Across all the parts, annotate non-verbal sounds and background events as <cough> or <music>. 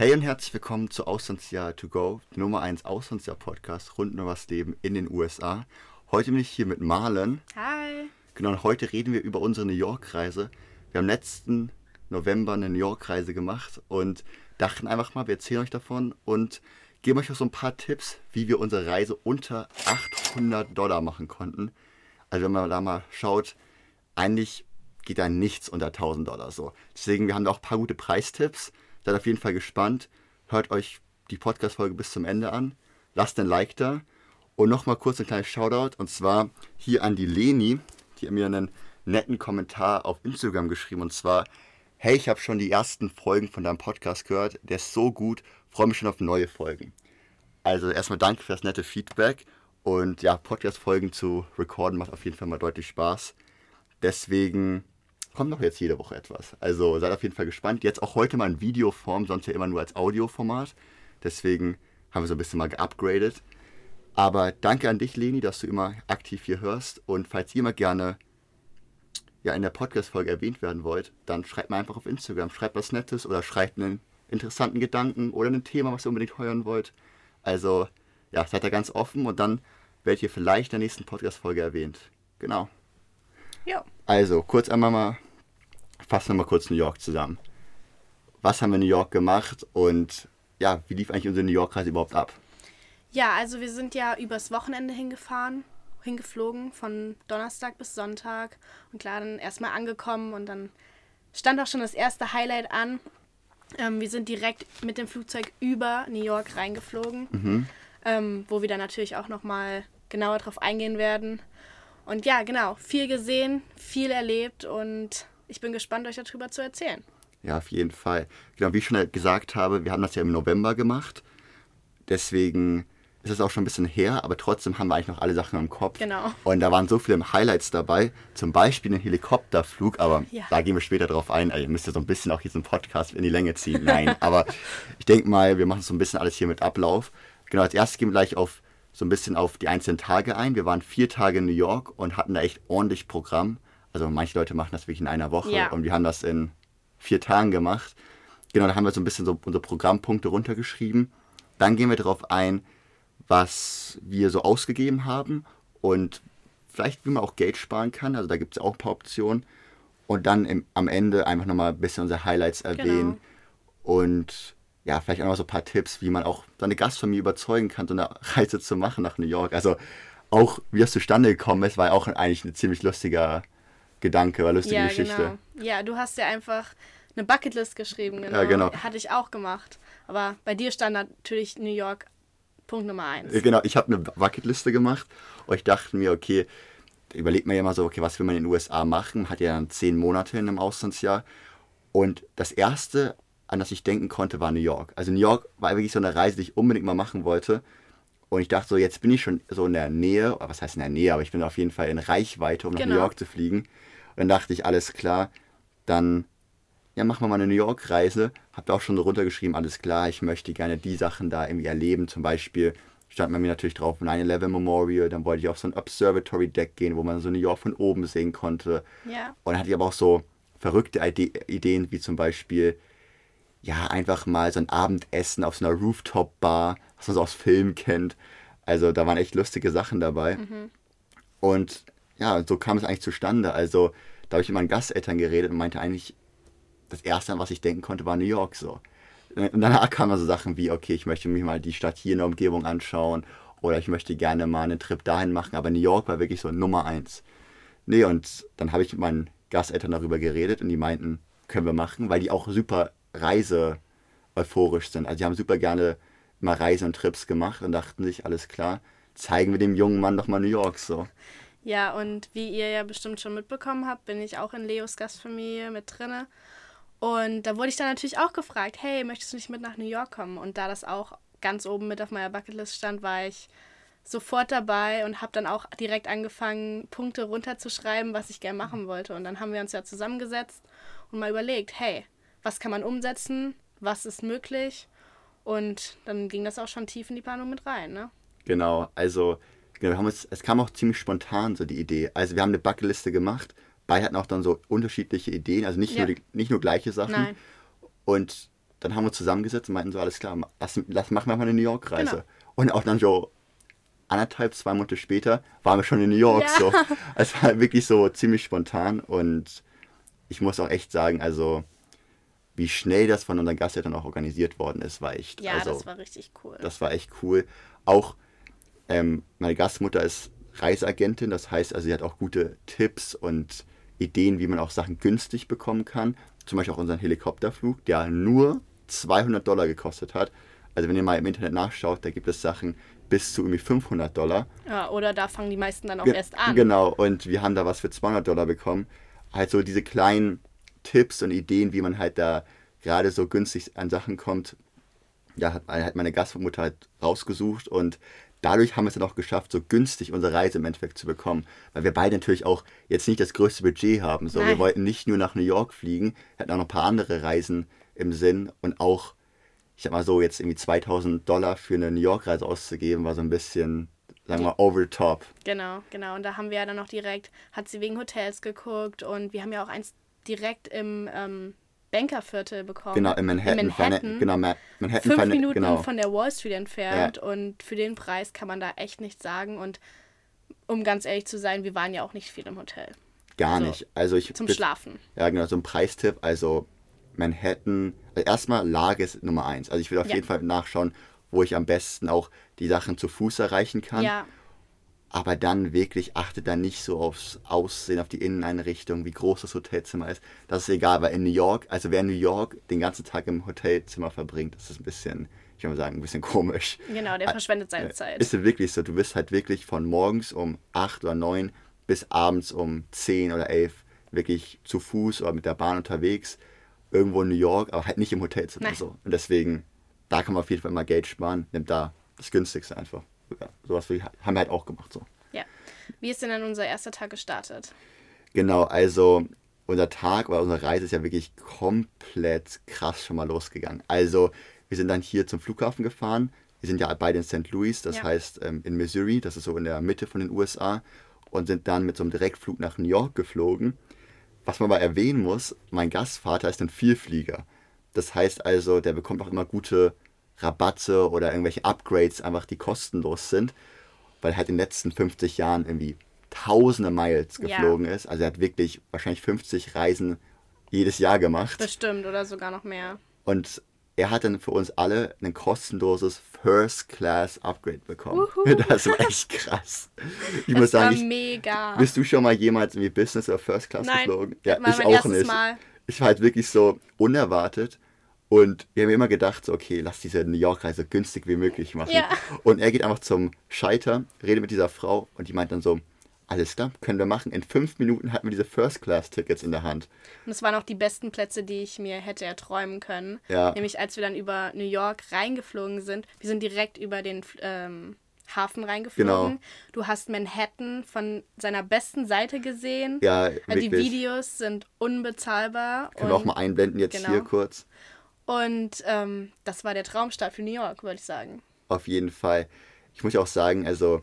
Hey und herzlich willkommen zu Auslandsjahr to go, Nummer 1 Auslandsjahr Podcast rund um das Leben in den USA. Heute bin ich hier mit Marlen. Hi. Genau, und heute reden wir über unsere New York-Reise. Wir haben letzten November eine New York-Reise gemacht und dachten einfach mal, wir erzählen euch davon und geben euch auch so ein paar Tipps, wie wir unsere Reise unter 800 Dollar machen konnten. Also wenn man da mal schaut, eigentlich geht da nichts unter 1000 Dollar so. Deswegen, wir haben da auch ein paar gute Preistipps. Seid auf jeden Fall gespannt. Hört euch die Podcast-Folge bis zum Ende an. Lasst ein Like da. Und nochmal kurz ein kleines Shoutout. Und zwar hier an die Leni. Die hat mir einen netten Kommentar auf Instagram geschrieben. Und zwar, hey, ich habe schon die ersten Folgen von deinem Podcast gehört. Der ist so gut. Freue mich schon auf neue Folgen. Also erstmal danke für das nette Feedback. Und ja, Podcast-Folgen zu recorden macht auf jeden Fall mal deutlich Spaß. Deswegen kommt noch jetzt jede Woche etwas. Also seid auf jeden Fall gespannt. Jetzt auch heute mal in Videoform, sonst ja immer nur als Audioformat. Deswegen haben wir so ein bisschen mal geupgradet. Aber danke an dich, Leni, dass du immer aktiv hier hörst. Und falls ihr mal gerne ja, in der Podcast-Folge erwähnt werden wollt, dann schreibt mir einfach auf Instagram. Schreibt was Nettes oder schreibt einen interessanten Gedanken oder ein Thema, was ihr unbedingt hören wollt. Also, ja, seid da ganz offen und dann werdet ihr vielleicht in der nächsten Podcast-Folge erwähnt. Genau. Ja. Also, kurz einmal mal, fassen wir mal kurz New York zusammen. Was haben wir in New York gemacht und ja, wie lief eigentlich unsere New York-Reise überhaupt ab? Ja, also wir sind ja übers Wochenende hingefahren, hingeflogen, von Donnerstag bis Sonntag. Und klar, dann erstmal angekommen und dann stand auch schon das erste Highlight an. Ähm, wir sind direkt mit dem Flugzeug über New York reingeflogen, ähm, wo wir dann natürlich auch nochmal genauer drauf eingehen werden. Und ja, genau, viel gesehen, viel erlebt und ich bin gespannt, euch darüber zu erzählen. Ja, auf jeden Fall. Genau, wie ich schon gesagt habe, wir haben das ja im November gemacht. Deswegen ist es auch schon ein bisschen her, aber trotzdem haben wir eigentlich noch alle Sachen im Kopf. Genau. Und da waren so viele Highlights dabei, zum Beispiel ein Helikopterflug, aber Ja. da gehen wir später drauf ein. Also, ihr müsst ja so ein bisschen auch hier so einen Podcast in die Länge ziehen. Nein, <laughs> aber ich denke mal, wir machen so ein bisschen alles hier mit Ablauf. Genau, als erstes gehen wir gleich auf so ein bisschen auf die einzelnen Tage ein. Wir waren vier Tage in New York und hatten da echt ordentlich Programm. Also manche Leute machen das wirklich in einer Woche Ja. und wir haben das in vier Tagen gemacht. Genau, da haben wir so ein bisschen so unsere Programmpunkte runtergeschrieben. Dann gehen wir darauf ein, was wir so ausgegeben haben und vielleicht, wie man auch Geld sparen kann. Also da gibt es auch ein paar Optionen. Und dann im, am Ende einfach nochmal ein bisschen unsere Highlights erwähnen. Und ja, vielleicht auch noch so ein paar Tipps, wie man auch seine Gastfamilie überzeugen kann, so eine Reise zu machen nach New York. Also auch, wie das zustande gekommen ist, war ja auch eigentlich ein ziemlich lustiger Gedanke, war lustige ja, Geschichte. genau. Ja, du hast ja einfach eine Bucketlist geschrieben, genau. Ja, genau. Hatte ich auch gemacht. Aber bei dir stand natürlich New York Punkt Nummer eins. Äh, Genau, ich habe eine Bucketliste gemacht und ich dachte mir, okay, überlegt man ja mal so, okay, was will man in den USA machen? Hat ja dann zehn Monate in einem Auslandsjahr. Und das erste, an das ich denken konnte, war New York. Also New York war wirklich so eine Reise, die ich unbedingt mal machen wollte. Und ich dachte so, jetzt bin ich schon so in der Nähe, oder was heißt in der Nähe, aber ich bin auf jeden Fall in Reichweite, um nach Genau. New York zu fliegen. Und dann dachte ich, alles klar, dann ja, machen wir mal eine New York-Reise. Hab da auch schon so runtergeschrieben, alles klar, ich möchte gerne die Sachen da irgendwie erleben. Zum Beispiel stand bei mir natürlich drauf 9-11 Memorial, dann wollte ich auf so ein Observatory-Deck gehen, wo man so New York von oben sehen konnte. Ja. Und dann hatte ich aber auch so verrückte Ide Ideen, wie zum Beispiel, ja, einfach mal so ein Abendessen auf so einer Rooftop-Bar, was man so aus Filmen kennt. Also da waren echt lustige Sachen dabei. Und ja, so kam es eigentlich zustande. Also da habe ich mit meinen Gasteltern geredet und meinte eigentlich, das Erste, an was ich denken konnte, war New York so. Und danach kamen so Sachen wie, okay, ich möchte mir mal die Stadt hier in der Umgebung anschauen oder ich möchte gerne mal einen Trip dahin machen, aber New York war wirklich so Nummer eins. Nee, und dann habe ich mit meinen Gasteltern darüber geredet und die meinten, können wir machen, weil die auch super Reise euphorisch sind. Also die haben super gerne mal Reisen und Trips gemacht und dachten sich, alles klar, zeigen wir dem jungen Mann doch mal New York so. Ja, und wie ihr ja bestimmt schon mitbekommen habt, bin ich auch in Leos Gastfamilie mit drinne. Und da wurde ich dann natürlich auch gefragt, hey, möchtest du nicht mit nach New York kommen? Und da das auch ganz oben mit auf meiner Bucketlist stand, war ich sofort dabei und habe dann auch direkt angefangen, Punkte runterzuschreiben, was ich gerne machen wollte. Und dann haben wir uns ja zusammengesetzt und mal überlegt, hey, was kann man umsetzen? Was ist möglich? Und dann ging das auch schon tief in die Planung mit rein, ne? Genau, also genau, wir haben es, es kam auch ziemlich spontan so die Idee. Also wir haben eine Bucketliste gemacht, beide hatten auch dann so unterschiedliche Ideen, also nicht, Ja. nur, die, nicht nur gleiche Sachen. Nein. Und dann haben wir uns zusammengesetzt und meinten so, alles klar, lass, lass machen wir mal eine New York-Reise. Genau. Und auch dann so anderthalb, zwei Monate später waren wir schon in New York. Ja. So. Es war wirklich so ziemlich spontan und ich muss auch echt sagen, also wie schnell das von unseren Gasteltern auch organisiert worden ist, war echt. Ja, also, das war richtig cool. das war echt cool. Auch ähm, meine Gastmutter ist Reiseagentin, das heißt, also sie hat auch gute Tipps und Ideen, wie man auch Sachen günstig bekommen kann. Zum Beispiel auch unseren Helikopterflug, der nur 200 Dollar gekostet hat. Also wenn ihr mal im Internet nachschaut, da gibt es Sachen bis zu irgendwie 500 Dollar. ja, oder da fangen die meisten dann auch Ge- erst an. Genau, und wir haben da was für 200 Dollar bekommen. Halt so diese kleinen Tipps und Ideen, wie man halt da gerade so günstig an Sachen kommt, ja, hat, hat meine Gastmutter halt rausgesucht und dadurch haben wir es dann auch geschafft, so günstig unsere Reise im Endeffekt zu bekommen. Weil wir beide natürlich auch jetzt nicht das größte Budget haben. So, wir wollten nicht nur nach New York fliegen, hatten auch noch ein paar andere Reisen im Sinn und auch, ich sag mal so, jetzt irgendwie 2000 Dollar für eine New York-Reise auszugeben, war so ein bisschen, sagen wir mal, over the top. Genau, genau. Und da haben wir ja dann noch direkt, hat sie wegen Hotels geguckt und wir haben ja auch eins direkt im ähm, Bankerviertel bekommen. Genau, in Manhattan. In Manhattan. Genau, Ma Manhattan. Fünf Minuten genau. von der Wall Street entfernt und für den Preis kann man da echt nichts sagen. Und um ganz ehrlich zu sein, wir waren ja auch nicht viel im Hotel. Gar so, nicht. Also ich Zum Schlafen. Ja, genau, so ein Preistipp. Also Manhattan, also erstmal Lage ist Nummer eins. Also ich will auf Ja. jeden Fall nachschauen, wo ich am besten auch die Sachen zu Fuß erreichen kann. Ja, Aber dann wirklich achte dann nicht so aufs Aussehen, auf die Inneneinrichtung, wie groß das Hotelzimmer ist. Das ist egal, weil in New York, also wer in New York den ganzen Tag im Hotelzimmer verbringt, das ist ein bisschen, ich würde mal sagen, ein bisschen <laughs> komisch. genau, der verschwendet seine Äh, Zeit. Ist es wirklich so, du bist halt wirklich von morgens um 8 oder 9 bis abends um 10 oder 11 wirklich zu Fuß oder mit der Bahn unterwegs, irgendwo in New York, aber halt nicht im Hotelzimmer so. Und deswegen, da kann man auf jeden Fall mal Geld sparen, nimmt da das günstigste einfach. Ja, sowas wie- haben wir halt auch gemacht so. Ja. Wie ist denn dann unser erster Tag gestartet? Genau, also unser Tag oder unsere Reise ist ja wirklich komplett krass schon mal losgegangen. Also wir sind dann hier zum Flughafen gefahren. Wir sind ja beide in St. Louis, das Ja. heißt ähm, in Missouri, das ist so in der Mitte von den USA. Und sind dann mit so einem Direktflug nach New York geflogen. Was man mal erwähnen muss, mein Gastvater ist ein Vielflieger. Das heißt also, der bekommt auch immer gute Rabatte oder irgendwelche Upgrades, einfach die kostenlos sind, weil er halt in den letzten 50 Jahren irgendwie tausende Miles Ja. geflogen ist. Also er hat wirklich wahrscheinlich 50 Reisen jedes Jahr gemacht. Bestimmt oder sogar noch mehr. Und er hat dann für uns alle ein kostenloses First Class Upgrade bekommen. Uhu. <laughs> Das war echt krass. Ich Das muss sagen, ich, mega. bist du schon mal jemals irgendwie Business oder First Class Nein, geflogen? das war mein erstes Mal. Ich war halt wirklich so unerwartet. Und wir haben immer gedacht, so, okay, lass diese New York-Reise günstig wie möglich machen. Ja. Und er geht einfach zum Scheiter, redet mit dieser Frau und die meint dann so, alles klar, können wir machen. In fünf Minuten hatten wir diese First-Class-Tickets in der Hand. Und es waren auch die besten Plätze, die ich mir hätte erträumen können. Ja. Nämlich als wir dann über New York reingeflogen sind. Wir sind direkt über den ähm, Hafen reingeflogen. Genau. Du hast Manhattan von seiner besten Seite gesehen. Ja, Also die. Videos sind unbezahlbar. Können wir auch mal einblenden jetzt Genau. hier kurz. Und ähm, das war der Traumstart für New York, würde ich sagen. Auf jeden Fall. Ich muss ja auch sagen, also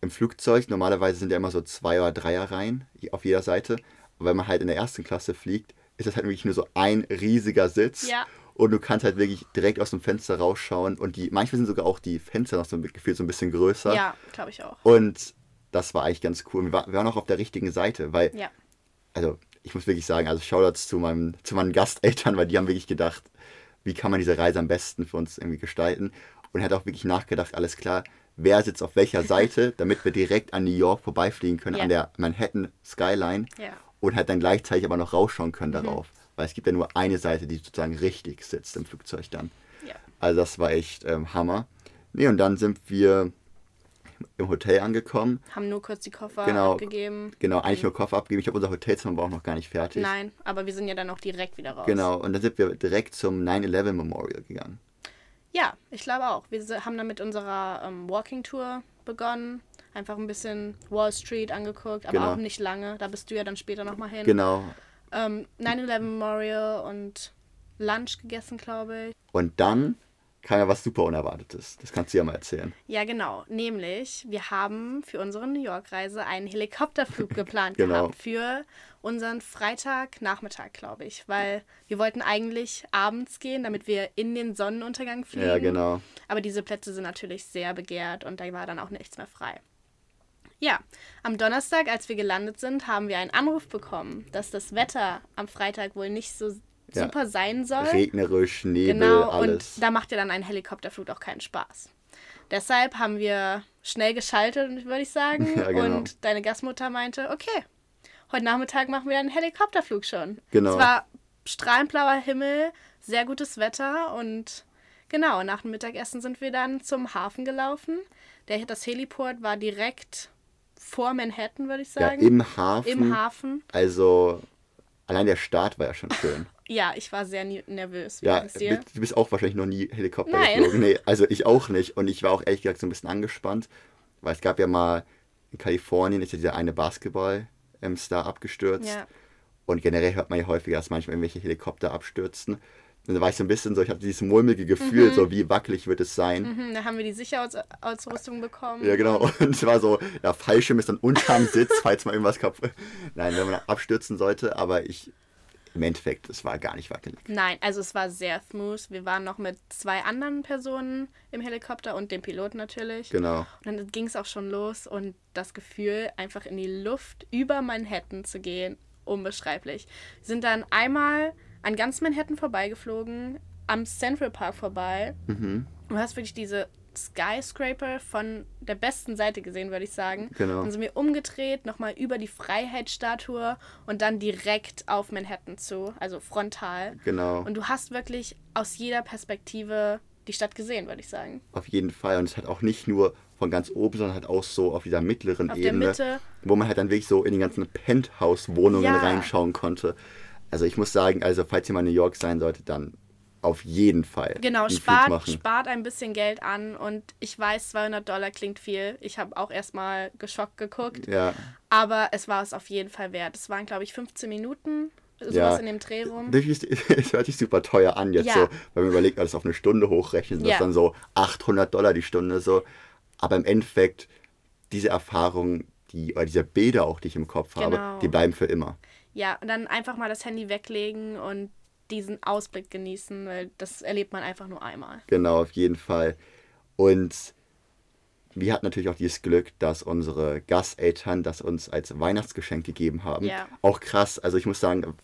im Flugzeug, normalerweise sind ja immer so zwei oder dreier Reihen auf jeder Seite. Aber wenn man halt in der ersten Klasse fliegt, ist das halt wirklich nur so ein riesiger Sitz. Ja. Und du kannst halt wirklich direkt aus dem Fenster rausschauen. Und die, manchmal sind sogar auch die Fenster noch so ein- gefühlt so ein bisschen größer. Ja, glaube ich auch. Und das war eigentlich ganz cool. Wir, war, wir waren auch auf der richtigen Seite, weil, Ja. also ich muss wirklich sagen, also Shoutouts zu, meinem, zu meinen Gasteltern, weil die haben wirklich gedacht, wie kann man diese Reise am besten für uns irgendwie gestalten. Und er hat auch wirklich nachgedacht, alles klar, wer sitzt auf welcher Seite, <laughs> damit wir direkt an New York vorbeifliegen können, Ja. an der Manhattan Skyline. Ja. Und halt dann gleichzeitig aber noch rausschauen können darauf. Weil es gibt ja nur eine Seite, die sozusagen richtig sitzt im Flugzeug dann. Ja. Also das war echt ähm, Hammer. Nee, und dann sind wir im Hotel angekommen. Haben nur kurz die Koffer Genau. abgegeben. Genau, eigentlich nur Koffer abgeben. Ich habe unser Hotelzimmer war auch noch gar nicht fertig. Nein, aber wir sind ja dann auch direkt wieder raus. Genau, und dann sind wir direkt zum 9-11 Memorial gegangen. Ja, ich glaube auch. Wir haben dann mit unserer ähm, Walking Tour begonnen. Einfach ein bisschen Wall Street angeguckt, aber Genau. auch nicht lange. Da bist du ja dann später nochmal hin. Genau. Ähm, 9-11 Memorial und Lunch gegessen, glaube ich. Und dann kam ja was super Unerwartetes. Das kannst du ja mal erzählen. Ja, genau. Nämlich, wir haben für unsere New York-Reise einen Helikopterflug <laughs> geplant Genau. gehabt für unseren Freitagnachmittag, glaube ich. Weil wir wollten eigentlich abends gehen, damit wir in den Sonnenuntergang fliegen. Ja, genau. Aber diese Plätze sind natürlich sehr begehrt und da war dann auch nichts mehr frei. Ja, am Donnerstag, als wir gelandet sind, haben wir einen Anruf bekommen, dass das Wetter am Freitag wohl nicht so Ja. super sein soll. Regnerisch, Nebel, Genau, alles. und da macht ja dann ein Helikopterflug auch keinen Spaß. Deshalb haben wir schnell geschaltet, würde ich sagen. <laughs> Ja, genau. Und deine Gastmutter meinte, okay, heute Nachmittag machen wir einen Helikopterflug schon. Genau. Es war strahlend blauer Himmel, sehr gutes Wetter und genau, nach dem Mittagessen sind wir dann zum Hafen gelaufen. Der, das Heliport war direkt vor Manhattan, würde ich ja, sagen. im Hafen. Im Hafen. Also, allein der Start war ja schon schön. <laughs> Ja, ich war sehr nervös. Wie Ja, du bist auch wahrscheinlich noch nie Helikopter Nein. geflogen. Nee, also ich auch nicht. Und ich war auch ehrlich gesagt so ein bisschen angespannt, weil es gab ja mal in Kalifornien ist ja dieser eine Basketball-Star abgestürzt. Ja. Und generell hört man ja häufiger, dass manchmal irgendwelche Helikopter abstürzen. Und da war ich so ein bisschen so, ich hatte dieses mulmige Gefühl, so wie wackelig wird es sein. Mhm, da haben wir die Sicherheitsausrüstung bekommen. Ja, genau. Und es war so, ja, Fallschirm ist dann unterm Sitz, falls mal irgendwas kaputt. Nein, wenn man abstürzen sollte, aber ich, im Endeffekt, es war gar nicht wackelig. Nein, also es war sehr smooth. Wir waren noch mit zwei anderen Personen im Helikopter und dem Piloten natürlich. Genau. Und dann ging es auch schon los und das Gefühl, einfach in die Luft über Manhattan zu gehen, unbeschreiblich. Wir sind dann einmal an ganz Manhattan vorbeigeflogen, am Central Park vorbei. Mhm. Du hast wirklich diese Skyscraper von der besten Seite gesehen, würde ich sagen. Genau. Dann sind wir umgedreht, nochmal über die Freiheitsstatue und dann direkt auf Manhattan zu, also frontal. Genau. Und du hast wirklich aus jeder Perspektive die Stadt gesehen, würde ich sagen. Auf jeden Fall. Und es hat auch nicht nur von ganz oben, sondern halt auch so auf dieser mittleren Auf der Ebene, Mitte. wo man halt dann wirklich so in die ganzen Penthouse-Wohnungen Ja. reinschauen konnte. Also ich muss sagen, also falls ihr mal in New York sein solltet, dann auf jeden Fall Genau, spart, spart ein bisschen Geld an und ich weiß, 200 Dollar klingt viel. Ich habe auch erstmal geschockt geguckt, Ja, aber es war es auf jeden Fall wert. Es waren, glaube ich, 15 Minuten, sowas Ja. in dem Dreh rum. Das ist- <laughs> es hört sich super teuer an jetzt Ja. so, wenn man überlegt, alles auf eine Stunde hochrechnen, das Ja. ist dann so 800 Dollar die Stunde so. Aber im Endeffekt, diese Erfahrung, die, oder diese Bilder auch, die ich im Kopf Genau. habe, die bleiben für immer. Ja, und dann einfach mal das Handy weglegen und diesen Ausblick genießen, weil das erlebt man einfach nur einmal. Genau, auf jeden Fall. Und wir hatten natürlich auch dieses Glück, dass unsere Gasteltern das uns als Weihnachtsgeschenk gegeben haben. Ja. Auch krass. Also ich muss sagen,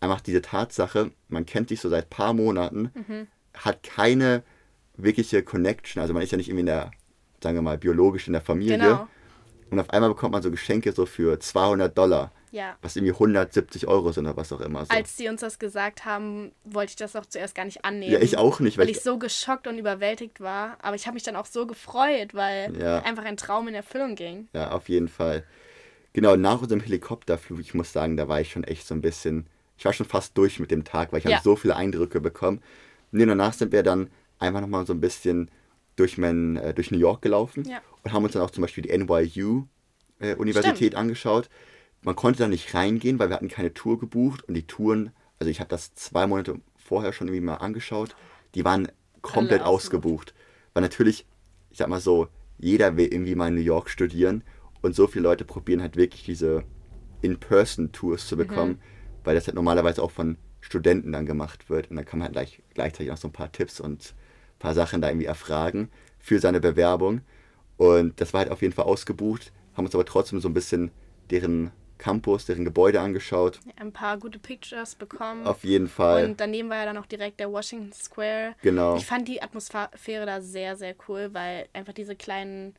einfach diese Tatsache, man kennt sich so seit paar Monaten, Mhm. hat keine wirkliche Connection. Also man ist ja nicht irgendwie in der, sagen wir mal, biologisch in der Familie. Genau. Und auf einmal bekommt man so Geschenke so für 200 Dollar, Ja. was irgendwie 170 Euro sind oder was auch immer. So. Als sie uns das gesagt haben, wollte ich das auch zuerst gar nicht annehmen. ja, ich auch nicht, Weil ich so geschockt und überwältigt war. Aber ich habe mich dann auch so gefreut, weil Ja. einfach ein Traum in Erfüllung ging. Ja, auf jeden Fall. Genau, nach unserem Helikopterflug, ich muss sagen, da war ich schon echt so ein bisschen, ich war schon fast durch mit dem Tag, weil ich Ja. habe so viele Eindrücke bekommen. Nee, danach sind wir dann einfach nochmal so ein bisschen durch, mein, äh, durch New York gelaufen Ja. und haben uns dann auch zum Beispiel die NYU-Universität Stimmt. angeschaut. Man konnte da nicht reingehen, weil wir hatten keine Tour gebucht und die Touren, also ich habe das zwei Monate vorher schon irgendwie mal angeschaut, die waren komplett Alle ausgebucht. Weil natürlich, ich sag mal so, jeder will irgendwie mal in New York studieren und so viele Leute probieren halt wirklich diese In-Person-Tours zu bekommen, weil das halt normalerweise auch von Studenten dann gemacht wird und dann kann man halt gleich, gleichzeitig noch so ein paar Tipps und ein paar Sachen da irgendwie erfragen für seine Bewerbung. Und das war halt auf jeden Fall ausgebucht, haben uns aber trotzdem so ein bisschen deren Campus, deren Gebäude angeschaut, Ein paar gute Pictures bekommen. auf jeden Fall, Und daneben war ja dann auch direkt der Washington Square. genau, Ich fand die Atmosphäre da sehr, sehr cool, weil einfach diese kleinen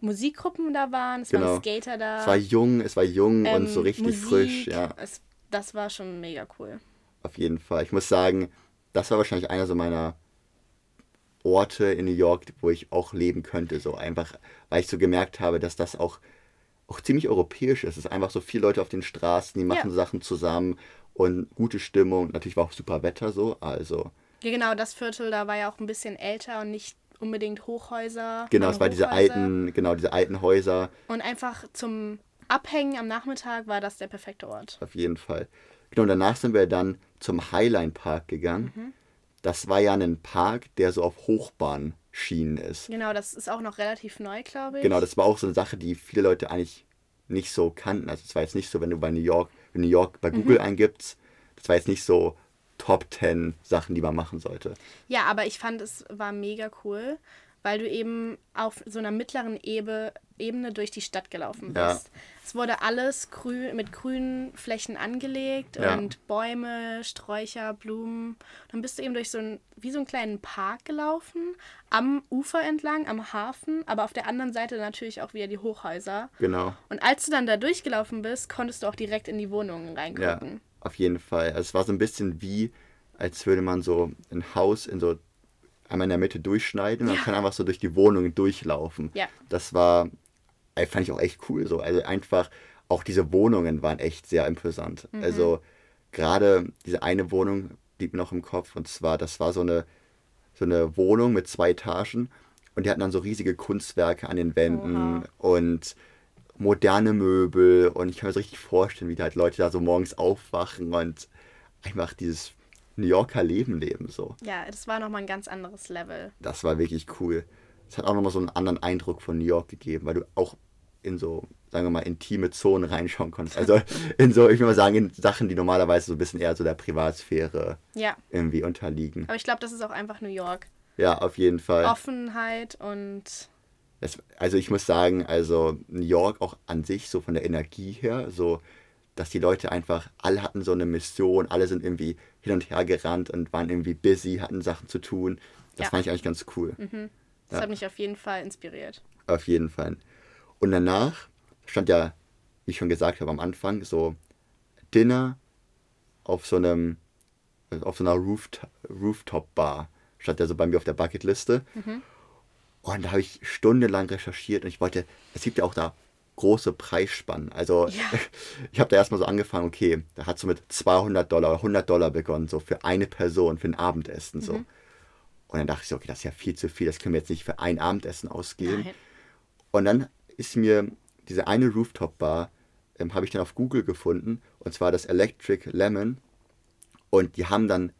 Musikgruppen da waren. Es Genau. waren Skater da. es war jung, es war jung und ähm, so richtig Musik. frisch, ja. Es, das war schon mega cool. Auf jeden Fall. Ich muss sagen, das war wahrscheinlich einer so meiner Orte in New York, wo ich auch leben könnte. So einfach, weil ich so gemerkt habe, dass das auch, auch ziemlich europäisch ist. Es ist einfach so viele Leute auf den Straßen, die machen Ja. Sachen zusammen und gute Stimmung. Natürlich war auch super Wetter so. Also, Ja, genau, das Viertel da war ja auch ein bisschen älter und nicht unbedingt Hochhäuser. genau, es war diese alten, genau, diese alten Häuser. Und einfach zum Abhängen am Nachmittag war das der perfekte Ort. Auf jeden Fall. Genau, und danach sind wir dann zum Highline Park gegangen. das war ja ein Park, der so auf Hochbahnschienen ist. Genau, das ist auch noch relativ neu, glaube ich. Genau, das war auch so eine Sache, die viele Leute eigentlich nicht so kannten. Also es war jetzt nicht so, wenn du bei New York, wenn New York bei Google eingibst, das war jetzt nicht so Top 10 Sachen, die man machen sollte. Ja, aber ich fand, es war mega cool, weil du eben auf so einer mittleren Ebe, Ebene durch die Stadt gelaufen bist. Ja. Es wurde alles grün, mit grünen Flächen angelegt Ja. und Bäume, Sträucher, Blumen. Dann bist du eben durch so ein, wie so einen kleinen Park gelaufen, am Ufer entlang, am Hafen, aber auf der anderen Seite natürlich auch wieder die Hochhäuser. Genau. Und als du dann da durchgelaufen bist, konntest du auch direkt in die Wohnungen Ja, reingucken. auf jeden Fall. Also es war so ein bisschen wie, als würde man so ein Haus in so einmal in der Mitte durchschneiden und Ja. man kann einfach so durch die Wohnung durchlaufen. Ja. Das war, äh, fand ich auch echt cool so. Also einfach, auch diese Wohnungen waren echt sehr imposant. Mhm. Also gerade diese eine Wohnung blieb mir noch im Kopf und zwar, das war so eine, so eine Wohnung mit zwei Etagen und die hatten dann so riesige Kunstwerke an den Wänden und moderne Möbel und ich kann mir so richtig vorstellen, wie da halt Leute da so morgens aufwachen und einfach dieses New Yorker Leben leben so. Ja, das war nochmal ein ganz anderes Level. Das war wirklich cool. Es hat auch nochmal so einen anderen Eindruck von New York gegeben, weil du auch in so, sagen wir mal, intime Zonen reinschauen konntest. Also <laughs> in so, ich will mal sagen, in Sachen, die normalerweise so ein bisschen eher so der Privatsphäre Ja, irgendwie unterliegen. aber ich glaube, das ist auch einfach New York. Ja, auf jeden Fall. Offenheit und Es, also ich muss sagen, also New York auch an sich, so von der Energie her, so, dass die Leute einfach, alle hatten so eine Mission, alle sind irgendwie hin und her gerannt und waren irgendwie busy, hatten Sachen zu tun. Das Ja. fand ich eigentlich ganz cool. das Ja. hat mich auf jeden Fall inspiriert. Auf jeden Fall. Und danach stand ja, wie ich schon gesagt habe am Anfang, so Dinner auf so einem, auf so einer Rooft Rooftop-Bar. Stand ja so bei mir auf der Bucketliste. Und da habe ich stundenlang recherchiert und ich wollte, es gibt ja auch da große Preisspannen. Also Ja. <laughs> ich habe da erstmal so angefangen, okay, da hat so mit 200 Dollar, 100 Dollar begonnen, so für eine Person, für ein Abendessen so. Und dann dachte ich so, okay, das ist ja viel zu viel, das können wir jetzt nicht für ein Abendessen ausgeben. Nein. Und dann ist mir diese eine Rooftop-Bar, ähm, habe ich dann auf Google gefunden, und zwar das Electric Lemon. Und die haben dann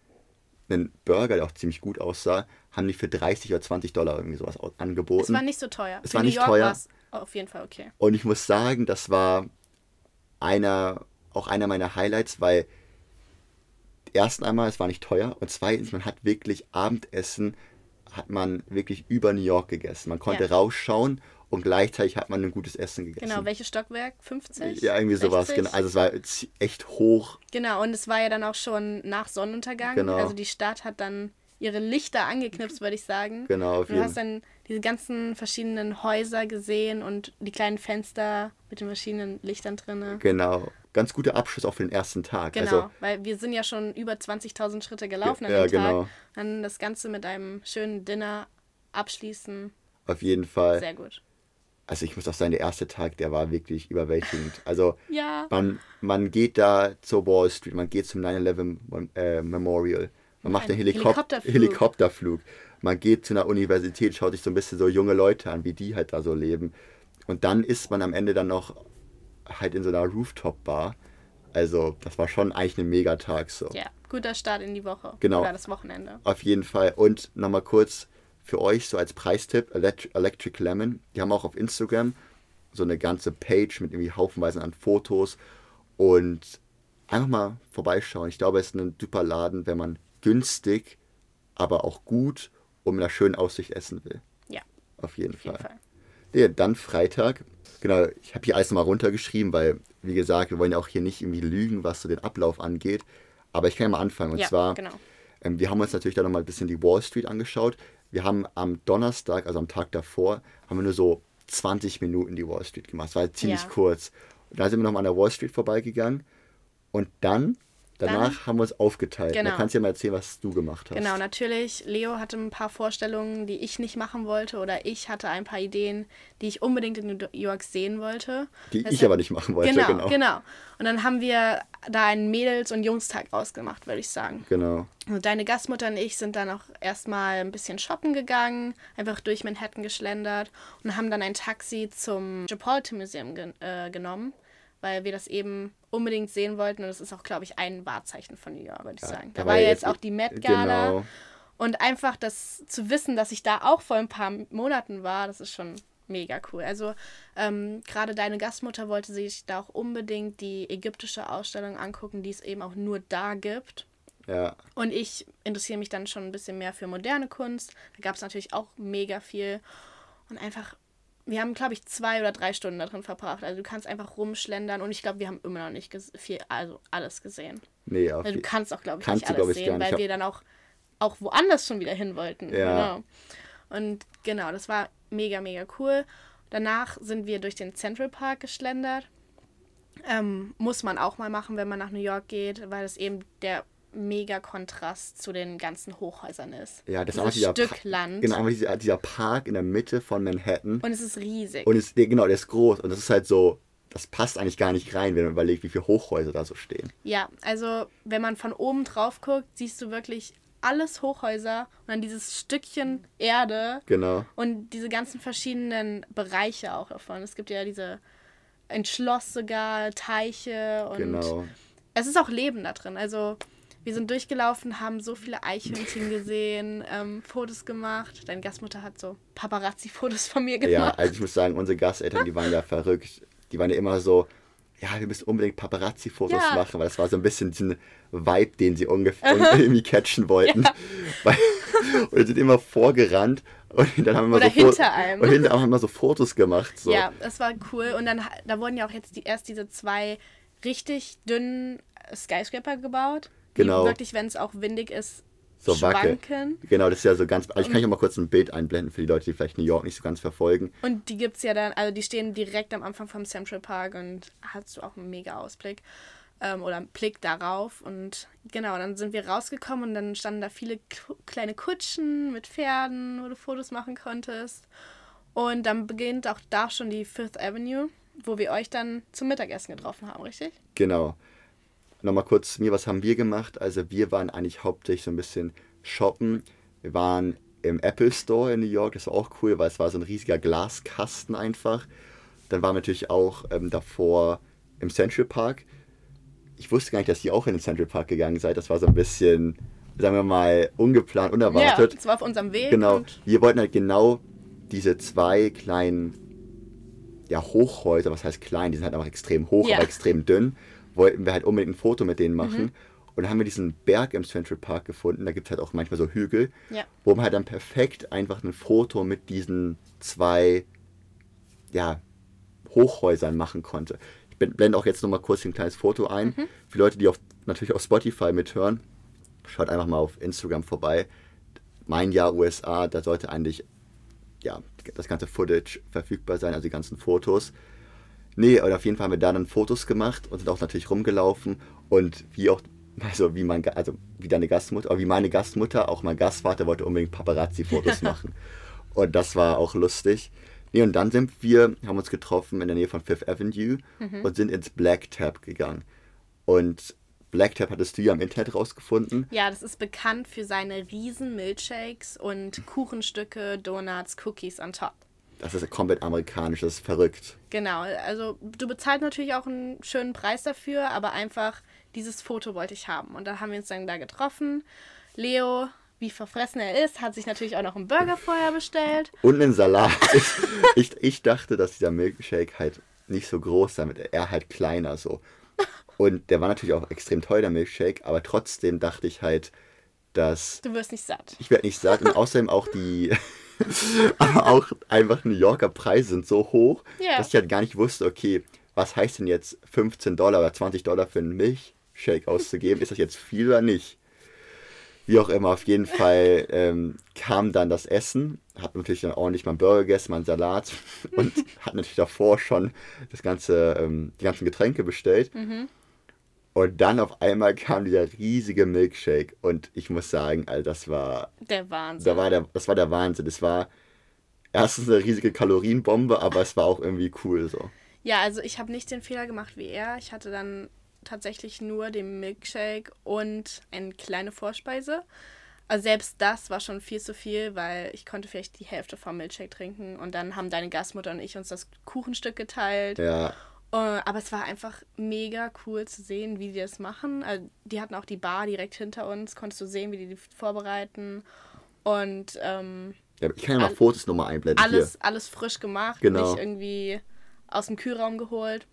einen Burger, der auch ziemlich gut aussah, haben die für 30 oder 20 Dollar irgendwie sowas angeboten. Es war nicht so teuer. Es Für war New nicht York teuer. war's auf jeden Fall okay. Und ich muss sagen, das war einer, auch einer meiner Highlights, weil erst einmal, es war nicht teuer und zweitens, man hat wirklich Abendessen, hat man wirklich über New York gegessen. Man konnte Ja. rausschauen und gleichzeitig hat man ein gutes Essen gegessen. Genau, welches Stockwerk? 50? Ja, irgendwie sowas, 60? genau. Also es war echt hoch. Genau, und es war ja dann auch schon nach Sonnenuntergang. Genau. Also die Stadt hat dann ihre Lichter angeknipst, würde ich sagen. Genau, auf Und du hast jeden dann diese ganzen verschiedenen Häuser gesehen und die kleinen Fenster mit den verschiedenen Lichtern drin. Genau. Ganz guter Abschluss auch für den ersten Tag. Genau, Also, weil wir sind ja schon über 20.000 Schritte gelaufen an Ja, dem Tag. genau. Dann das Ganze mit einem schönen Dinner abschließen. auf jeden Fall. Sehr gut. Also ich muss auch sagen, der erste Tag, der war wirklich überwältigend. Also <laughs> Ja. man, man geht da zur Wall Street, man geht zum 9-11 äh, Memorial, man macht Ein einen Helikop Helikopterflug. Helikopterflug. Man geht zu einer Universität, schaut sich so ein bisschen so junge Leute an, wie die halt da so leben. Und dann ist man am Ende dann noch halt in so einer Rooftop-Bar. Also das war schon eigentlich ein Megatag so. Ja, guter Start in die Woche. Genau. Oder das Wochenende. Auf jeden Fall. Und nochmal kurz für euch so als Preistipp, Elect Electric Lemon. Die haben auch auf Instagram so eine ganze Page mit irgendwie haufenweise an Fotos. Und einfach mal vorbeischauen. Ich glaube, es ist ein super Laden, wenn man günstig, aber auch gut und mit einer schönen Aussicht essen will. Ja, Auf jeden auf jeden Fall. Fall. Ja, dann Freitag. Genau, ich habe hier alles mal runtergeschrieben, weil, wie gesagt, wir wollen ja auch hier nicht irgendwie lügen, was so den Ablauf angeht. Aber ich kann ja mal anfangen. Und Ja, zwar, genau. ähm, wir haben uns natürlich dann nochmal ein bisschen die Wall Street angeschaut. Wir haben am Donnerstag, also am Tag davor, haben wir nur so 20 Minuten die Wall Street gemacht. Es war halt ziemlich Ja. kurz. Und dann sind wir nochmal an der Wall Street vorbeigegangen. Und dann, danach haben wir uns aufgeteilt. Genau. Da kannst du ja mal erzählen, was du gemacht hast. Genau, natürlich. Leo hatte ein paar Vorstellungen, die ich nicht machen wollte, oder ich hatte ein paar Ideen, die ich unbedingt in New York sehen wollte. Die ich Deshalb- aber nicht machen wollte. Genau, Genau. genau, Und dann haben wir da einen Mädels- und Jungstag ausgemacht, würde ich sagen. genau. Und deine Gastmutter und ich sind dann auch erstmal ein bisschen shoppen gegangen, einfach durch Manhattan geschlendert und haben dann ein Taxi zum Metropolitan Museum gen äh, genommen, weil wir das eben unbedingt sehen wollten. Und das ist auch, glaube ich, ein Wahrzeichen von New York, würde ich sagen. Da, war ja jetzt auch die Met Gala. Genau. Und einfach das zu wissen, dass ich da auch vor ein paar Monaten war, das ist schon mega cool. Also ähm, gerade deine Gastmutter wollte sich da auch unbedingt die ägyptische Ausstellung angucken, die es eben auch nur da gibt. Ja. Und ich interessiere mich dann schon ein bisschen mehr für moderne Kunst. Da gab es natürlich auch mega viel. Und einfach, wir haben, glaube ich, zwei oder drei Stunden da drin verbracht. Also du kannst einfach rumschlendern und ich glaube, wir haben immer noch nicht viel, also alles gesehen. Nee, auf Also du kannst auch, glaube ich, nicht alles sehen, nicht. weil wir dann auch, auch woanders schon wieder hin wollten. Ja. Genau. Und genau, das war mega, mega cool. Danach sind wir durch den Central Park geschlendert. Ähm, muss man auch mal machen, wenn man nach New York geht, weil es eben der mega Kontrast zu den ganzen Hochhäusern ist. Ja, das ist dieser Stück Pa- Land. Genau, einfach dieser, dieser Park in der Mitte von Manhattan. Und es ist riesig. Und es, genau, der ist groß. Und das ist halt so, das passt eigentlich gar nicht rein, wenn man überlegt, wie viele Hochhäuser da so stehen. Ja, also wenn man von oben drauf guckt, siehst du wirklich alles Hochhäuser und dann dieses Stückchen Erde Genau. und diese ganzen verschiedenen Bereiche auch davon. Es gibt ja diese ein Schloss sogar, Teiche und Genau. es ist auch Leben da drin. Also wir sind durchgelaufen, haben so viele Eichhörnchen gesehen, ähm, Fotos gemacht. Deine Gastmutter hat so Paparazzi-Fotos von mir gemacht. Ja, also ich muss sagen, unsere Gasteltern, die waren ja <laughs> verrückt. Die waren ja immer so, ja, wir müssen unbedingt Paparazzi-Fotos Ja. machen, weil das war so ein bisschen diesen Vibe, den sie ungefähr <laughs> irgendwie catchen wollten. <laughs> Weil, und die sind immer vorgerannt und dann haben wir Oder so Fo- hinter einem. Und hinter einem haben wir so Fotos gemacht. So. Ja, das war cool. Und dann da wurden ja auch jetzt die, erst diese zwei richtig dünnen Skyscraper gebaut. Genau. Wirklich, wenn es auch windig ist, so schwanken. Genau, das ist ja so ganz. Also ich kann auch mal kurz ein Bild einblenden für die Leute, die vielleicht New York nicht so ganz verfolgen. Und die gibt es ja dann, also die stehen direkt am Anfang vom Central Park und hast du auch einen mega Ausblick ähm, oder einen Blick darauf. Und genau, dann sind wir rausgekommen und dann standen da viele kleine Kutschen mit Pferden, wo du Fotos machen konntest. Und dann beginnt auch da schon die Fifth Avenue, wo wir euch dann zum Mittagessen getroffen haben, richtig? Genau. Nochmal kurz zu mir, was haben wir gemacht? Also wir waren eigentlich hauptsächlich so ein bisschen shoppen. Wir waren im Apple Store in New York, das war auch cool, weil es war so ein riesiger Glaskasten einfach. Dann waren wir natürlich auch ähm, davor im Central Park. Ich wusste gar nicht, dass ihr auch in den Central Park gegangen seid. Das war so ein bisschen, sagen wir mal, ungeplant, unerwartet. Ja, das war auf unserem Weg. Genau. Wir wollten halt genau diese zwei kleinen ja, Hochhäuser, was heißt klein, die sind halt einfach extrem hoch, Ja. aber extrem dünn, wollten wir halt unbedingt ein Foto mit denen machen. Und dann haben wir diesen Berg im Central Park gefunden, da gibt es halt auch manchmal so Hügel, Ja. wo man halt dann perfekt einfach ein Foto mit diesen zwei ja, Hochhäusern machen konnte. Ich blend- blende auch jetzt nochmal kurz ein kleines Foto ein. Für Leute, die auf, natürlich auf Spotify mithören, schaut einfach mal auf Instagram vorbei. Mein Jahr USA, da sollte eigentlich ja, das ganze Footage verfügbar sein, also die ganzen Fotos. Nee, und auf jeden Fall haben wir da dann Fotos gemacht und sind auch natürlich rumgelaufen und wie auch, also wie mein, also wie deine Gastmutter, aber wie meine Gastmutter, auch mein Gastvater wollte unbedingt Paparazzi-Fotos <laughs> machen. Und das war auch lustig. Nee, und dann sind wir, haben uns getroffen in der Nähe von Fifth Avenue und sind ins Black Tap gegangen. Und Black Tap hattest du ja im Internet rausgefunden. Ja, das ist bekannt für seine riesen Milkshakes und Kuchenstücke, Donuts, Cookies on top. Das ist komplett amerikanisch, das ist verrückt. Genau, also du bezahlst natürlich auch einen schönen Preis dafür, aber einfach dieses Foto wollte ich haben. Und da haben wir uns dann da getroffen. Leo, wie verfressen er ist, hat sich natürlich auch noch einen Burger vorher bestellt. Und einen Salat. <laughs> ich, ich dachte, dass dieser Milkshake halt nicht so groß sein wird. Er halt kleiner so. Und der war natürlich auch extrem teuer, der Milkshake, aber trotzdem dachte ich halt, dass Du wirst nicht satt. ich werde nicht satt und außerdem auch die, <laughs> aber <laughs> auch einfach New Yorker Preise sind so hoch, Ja. dass ich halt gar nicht wusste, okay, was heißt denn jetzt 15 Dollar oder 20 Dollar für einen Milkshake auszugeben? Ist das jetzt viel oder nicht? Wie auch immer, auf jeden Fall ähm, kam dann das Essen, hab natürlich dann ordentlich meinen Burger gegessen, meinen Salat <laughs> und hat natürlich davor schon das ganze, ähm, die ganzen Getränke bestellt. Und dann auf einmal kam dieser riesige Milkshake und ich muss sagen, also das war, Der Wahnsinn. da war der, das war der Wahnsinn. Es war erstens eine riesige Kalorienbombe, aber es war auch irgendwie cool so. Ja, also ich habe nicht den Fehler gemacht wie er. Ich hatte dann tatsächlich nur den Milkshake und eine kleine Vorspeise. Also selbst das war schon viel zu viel, weil ich konnte vielleicht die Hälfte vom Milkshake trinken und dann haben deine Gastmutter und ich uns das Kuchenstück geteilt. Ja, Äh, aber es war einfach mega cool zu sehen, wie die das machen. Also die hatten auch die Bar direkt hinter uns, konntest du sehen, wie die die vorbereiten. Und ähm, ja, ich kann ja mal Fotos nochmal einblenden. Alles, hier. alles frisch gemacht, Genau. nicht irgendwie aus dem Kühlraum geholt.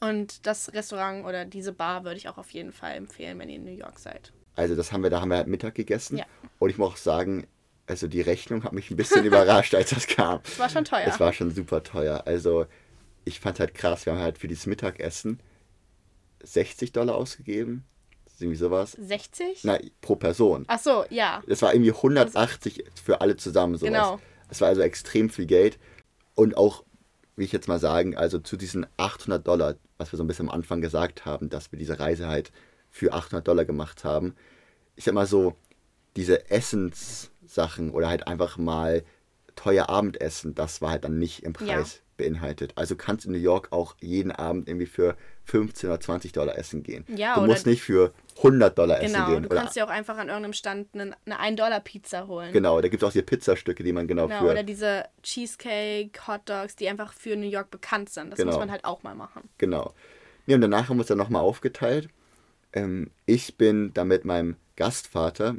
Und das Restaurant oder diese Bar würde ich auch auf jeden Fall empfehlen, wenn ihr in New York seid. Also das haben wir, da haben wir halt Mittag gegessen. Ja. Und ich muss auch sagen, also die Rechnung hat mich ein bisschen <laughs> überrascht, als das kam. Es war schon teuer. Es war schon super teuer. Also ich fand halt krass, wir haben halt für dieses Mittagessen 60 Dollar ausgegeben. Das ist irgendwie sowas. 60? Na, pro Person. Ach so, ja. Das war irgendwie 180 für alle zusammen sowas. Genau. Es war also extrem viel Geld. Und auch, wie ich jetzt mal sagen, also zu diesen 800 Dollar, was wir so ein bisschen am Anfang gesagt haben, dass wir diese Reise halt für 800 Dollar gemacht haben. Ich sag mal so, diese Essenssachen oder halt einfach mal teuer Abendessen, das war halt dann nicht im Preis Ja. beinhaltet. Also kannst in New York auch jeden Abend irgendwie für 15 oder 20 Dollar essen gehen. Ja, du musst nicht für 100 Dollar essen Genau, gehen. du oder kannst dir auch einfach an irgendeinem Stand eine, eine 1-Dollar-Pizza holen. Genau, da gibt es auch die Pizzastücke, die man genau, Genau, für. oder diese Cheesecake, Hotdogs, die einfach für New York bekannt sind. Das Genau. muss man halt auch mal machen. Genau. Nee, und danach haben wir uns dann nochmal aufgeteilt. Ähm, ich bin dann mit meinem Gastvater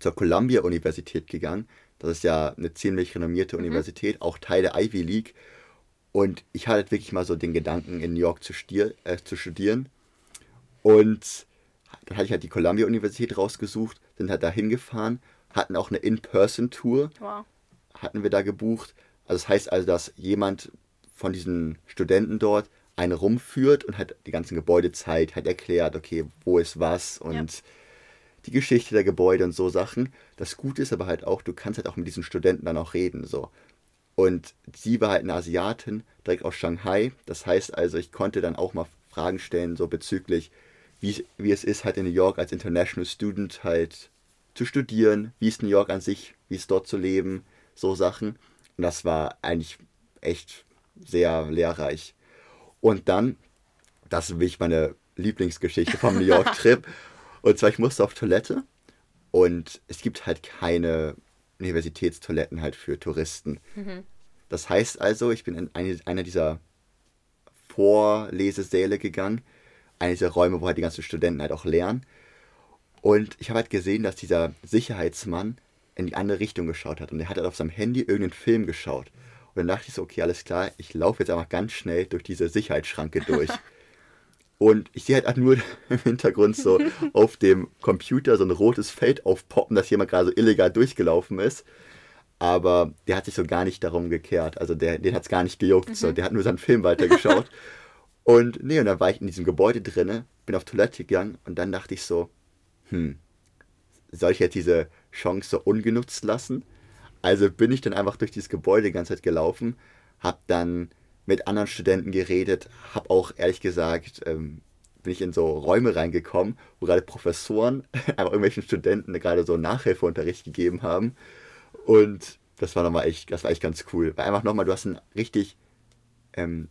zur Columbia-Universität gegangen. Das ist ja eine ziemlich renommierte Universität, auch Teil der Ivy League. Und ich hatte wirklich mal so den Gedanken, in New York zu, stier, äh, zu studieren. Und dann hatte ich halt die Columbia-Universität rausgesucht, sind halt da hingefahren, hatten auch eine In-Person-Tour Wow. hatten wir da gebucht. Also das heißt also, dass jemand von diesen Studenten dort einen rumführt und halt die ganzen Gebäude zeigt, halt erklärt, okay, wo ist was und Ja. Die Geschichte der Gebäude und so Sachen. Das Gute ist aber halt auch, du kannst halt auch mit diesen Studenten dann auch reden, so. Und sie war halt eine Asiatin, direkt aus Shanghai. Das heißt also, ich konnte dann auch mal Fragen stellen, so bezüglich, wie, es- wie es ist, halt in New York als International Student halt zu studieren, wie ist New York an sich, wie ist dort zu leben, so Sachen. Und das war eigentlich echt sehr lehrreich. Und dann, das ist wirklich meine Lieblingsgeschichte vom New York-Trip. <laughs> Und zwar, ich musste auf Toilette und es gibt halt keine Universitätstoiletten halt für Touristen. Das heißt also, ich bin in eine, einer dieser Vorlesesäle gegangen, einer dieser Räume, wo halt die ganzen Studenten halt auch lernen. Und ich habe halt gesehen, dass dieser Sicherheitsmann in die andere Richtung geschaut hat. Und er hat halt auf seinem Handy irgendeinen Film geschaut. Und dann dachte ich so, okay, alles klar, ich laufe jetzt einfach ganz schnell durch diese Sicherheitsschranke durch. <laughs> Und ich sehe halt nur <laughs> im Hintergrund so auf dem Computer so ein rotes Feld aufpoppen, dass jemand gerade so illegal durchgelaufen ist. Aber der hat sich so gar nicht darum gekehrt. Also der, den hat es gar nicht gejuckt. So. Der hat nur seinen Film weitergeschaut. <laughs> und nee, und dann war ich in diesem Gebäude drinne, bin auf Toilette gegangen und dann dachte ich so, hm, soll ich jetzt diese Chance so ungenutzt lassen? Also bin ich dann einfach durch dieses Gebäude die ganze Zeit gelaufen, hab dann mit anderen Studenten geredet, hab auch ehrlich gesagt, ähm, bin ich in so Räume reingekommen, wo gerade Professoren <laughs> einfach irgendwelchen Studenten gerade so Nachhilfeunterricht gegeben haben. Und das war nochmal echt, das war echt ganz cool. Weil einfach nochmal, du hast einen richtig, ähm,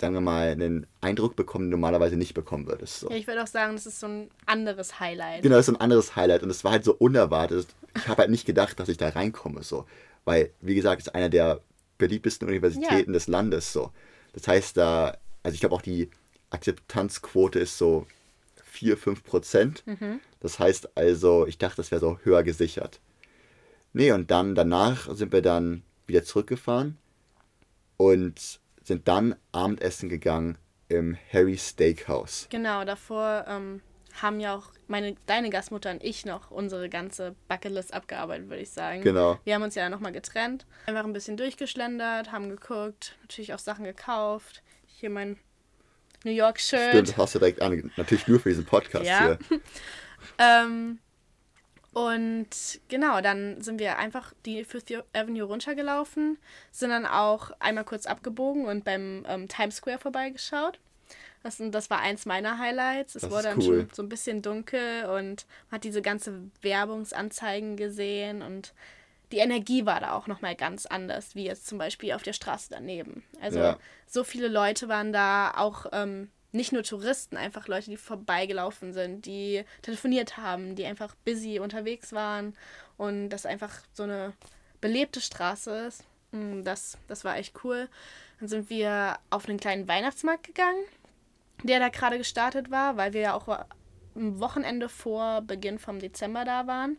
sagen wir mal, einen Eindruck bekommen, den du normalerweise nicht bekommen würdest. So. Ja, ich würde auch sagen, das ist so ein anderes Highlight. Genau, das ist so ein anderes Highlight und es war halt so unerwartet. Ich habe halt nicht gedacht, dass ich da reinkomme, so. Weil, wie gesagt, es ist einer der beliebtesten Universitäten des Landes, so. Das heißt, da, also ich glaube auch die Akzeptanzquote ist so 4, 5 Prozent. Das heißt also, ich dachte, das wäre so höher gesichert. Nee, und dann danach sind wir dann wieder zurückgefahren und sind dann Abendessen gegangen im Harry Steakhouse. Genau, davor ähm, haben ja auch meine, deine Gastmutter und ich noch unsere ganze Bucketlist abgearbeitet, würde ich sagen. Genau. Wir haben uns ja nochmal getrennt, einfach ein bisschen durchgeschlendert, haben geguckt, natürlich auch Sachen gekauft. Hier mein New York-Shirt. Stimmt, das hast du direkt an. Natürlich nur für diesen Podcast Ja. hier. <laughs> Ähm, und genau, dann sind wir einfach die Fifth Avenue runtergelaufen, sind dann auch einmal kurz abgebogen und beim ähm, Times Square vorbeigeschaut. Das, das war eins meiner Highlights. Es Das wurde dann cool. schon so ein bisschen dunkel und man hat diese ganze Werbungsanzeigen gesehen und die Energie war da auch nochmal ganz anders, wie jetzt zum Beispiel auf der Straße daneben. Also Ja. so viele Leute waren da, auch ähm, nicht nur Touristen, einfach Leute, die vorbeigelaufen sind, die telefoniert haben, die einfach busy unterwegs waren und das einfach so eine belebte Straße ist. Mm, Das, das war echt cool. Dann sind wir auf einen kleinen Weihnachtsmarkt gegangen, der da gerade gestartet war, weil wir ja auch am Wochenende vor Beginn vom Dezember da waren.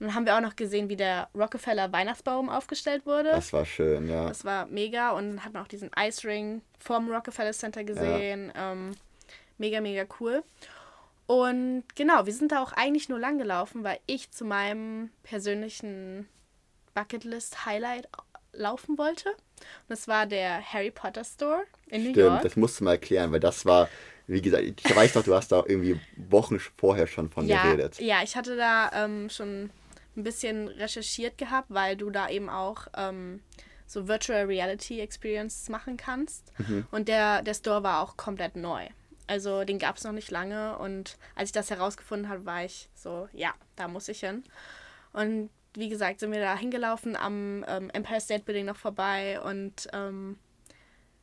Und dann haben wir auch noch gesehen, wie der Rockefeller Weihnachtsbaum aufgestellt wurde. Das war schön, ja. Das war mega und dann hat man auch diesen Ice Ring vorm Rockefeller Center gesehen. Ähm, mega, mega cool. Und genau, wir sind da auch eigentlich nur lang gelaufen, weil ich zu meinem persönlichen Bucketlist-Highlight laufen wollte. Und das war der Harry Potter Store in New Stimmt, York. das musst du mal erklären, weil das war, wie gesagt, ich weiß doch, du hast da irgendwie Wochen vorher schon von ja, geredet. Ja, ich hatte da ähm, schon ein bisschen recherchiert gehabt, weil du da eben auch ähm, so Virtual Reality Experiences machen kannst. Mhm. Und der, der Store war auch komplett neu. Also den gab es noch nicht lange und als ich das herausgefunden habe, war ich so, ja, da muss ich hin. Und wie gesagt, sind wir da hingelaufen am ähm, Empire State Building noch vorbei und ähm,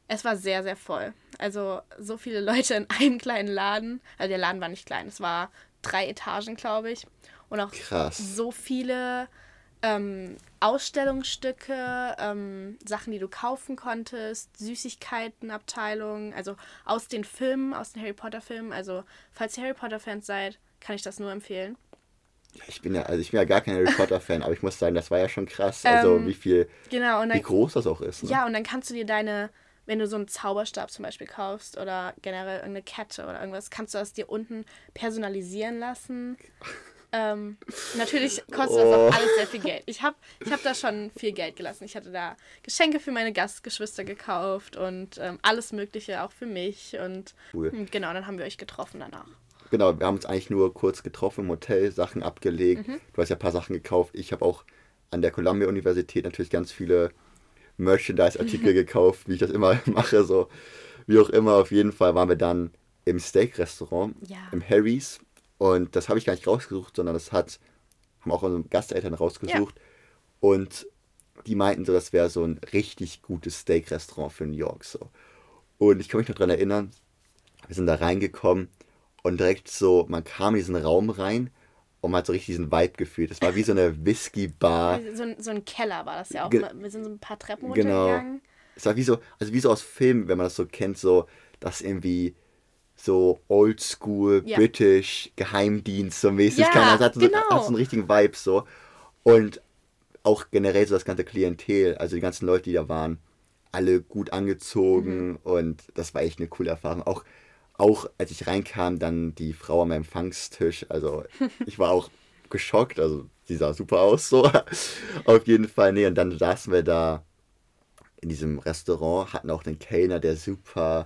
es war sehr, sehr voll. Also so viele <laughs> Leute in einem kleinen Laden. Also der Laden war nicht klein, es war drei Etagen, glaube ich. Und auch Krass. so viele ähm, Ausstellungsstücke, ähm, Sachen, die du kaufen konntest, Süßigkeitenabteilungen, also aus den Filmen, aus den Harry Potter Filmen. Also falls ihr Harry Potter Fans seid, kann ich das nur empfehlen. Ich bin ja, also ich bin ja gar kein Harry Potter Fan, aber ich muss sagen, das war ja schon krass. Also Ähm, wie viel, Genau, und wie dann, groß das auch ist. Ne? ja, und dann kannst du dir deine, wenn du so einen Zauberstab zum Beispiel kaufst oder generell irgendeine Kette oder irgendwas, kannst du das dir unten personalisieren lassen. Ähm, natürlich kostet das Oh. auch alles sehr viel Geld. Ich habe ich hab da schon viel Geld gelassen. Ich hatte da Geschenke für meine Gastgeschwister gekauft und ähm, alles Mögliche auch für mich. Und Cool. genau, dann haben wir euch getroffen danach. Genau, wir haben uns eigentlich nur kurz getroffen im Hotel, Sachen abgelegt. Mhm. Du hast ja ein paar Sachen gekauft. Ich habe auch an der Columbia Universität natürlich ganz viele Merchandise-Artikel <laughs> gekauft, wie ich das immer <laughs> mache. So wie auch immer, auf jeden Fall waren wir dann im Steak-Restaurant, Ja. im Harry's. Und das habe ich gar nicht rausgesucht, sondern das hat, haben auch unsere Gasteltern rausgesucht. Und die meinten so, das wäre so ein richtig gutes Steak-Restaurant für New York. So. Und ich kann mich noch dran erinnern, wir sind da reingekommen und direkt so, man kam in diesen Raum rein und man hat so richtig diesen Vibe gefühlt. Das war wie so eine <laughs> Whisky-Bar. So, ein- so ein Keller war das ja auch. Ge- Wir sind so ein paar Treppen Genau. runtergegangen. Es war wie so, also wie so aus Filmen, wenn man das so kennt, so, das irgendwie so oldschool, Ja. british, Geheimdienst, so mäßig. Ja, Ahnung, es hat so, genau. hat so einen richtigen Vibe so. Und auch generell so das ganze Klientel, also die ganzen Leute, die da waren, alle gut angezogen Mhm. und das war echt eine coole Erfahrung. Auch, auch als ich reinkam, dann die Frau am Empfangstisch, also <laughs> ich war auch geschockt, also sie sah super aus so. <laughs> Auf jeden Fall, nee, und dann saßen wir da in diesem Restaurant, hatten auch den Kellner, der super,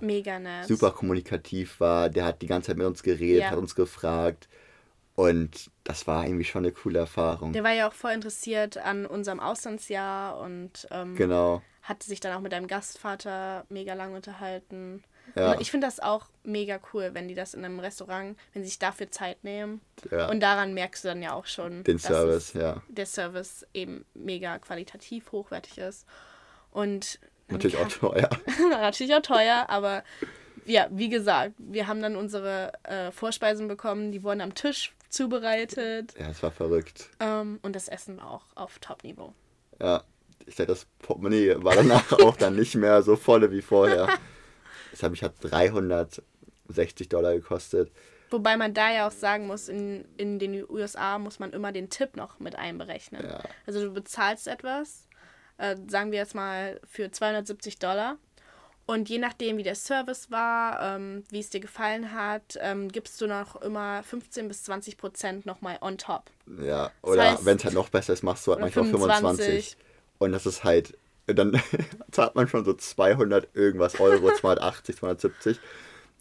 super kommunikativ war, der hat die ganze Zeit mit uns geredet, Ja. hat uns gefragt und das war irgendwie schon eine coole Erfahrung. Der war ja auch voll interessiert an unserem Auslandsjahr und ähm, Genau. hatte sich dann auch mit deinem Gastvater mega lang unterhalten. Ja. Ich finde das auch mega cool, wenn die das in einem Restaurant, wenn sie sich dafür Zeit nehmen. Ja. Und daran merkst du dann ja auch schon, Den dass Service, ja. der Service eben mega qualitativ hochwertig ist. Und Natürlich auch teuer. <laughs> natürlich auch teuer, aber ja, wie gesagt, wir haben dann unsere äh, Vorspeisen bekommen, die wurden am Tisch zubereitet Ja, es war verrückt. ähm, und das Essen war auch auf Top-Niveau. Ja, ich sag, das Portemonnaie war danach <laughs> auch dann nicht mehr so volle wie vorher. <laughs> Das habe ich hat 360 Dollar gekostet. Wobei man da ja auch sagen muss, in, in den USA muss man immer den Tipp noch mit einberechnen. Ja. Also du bezahlst etwas, äh, sagen wir jetzt mal für 270 Dollar. Und je nachdem, wie der Service war, ähm, wie es dir gefallen hat, ähm, gibst du noch immer 15 bis 20 Prozent nochmal on top. Ja, oder heißt- wenn es halt noch besser ist, machst du halt manchmal 25. 25. Und das ist halt, dann <laughs> zahlt man schon so 200 irgendwas Euro, <laughs> 280, 270.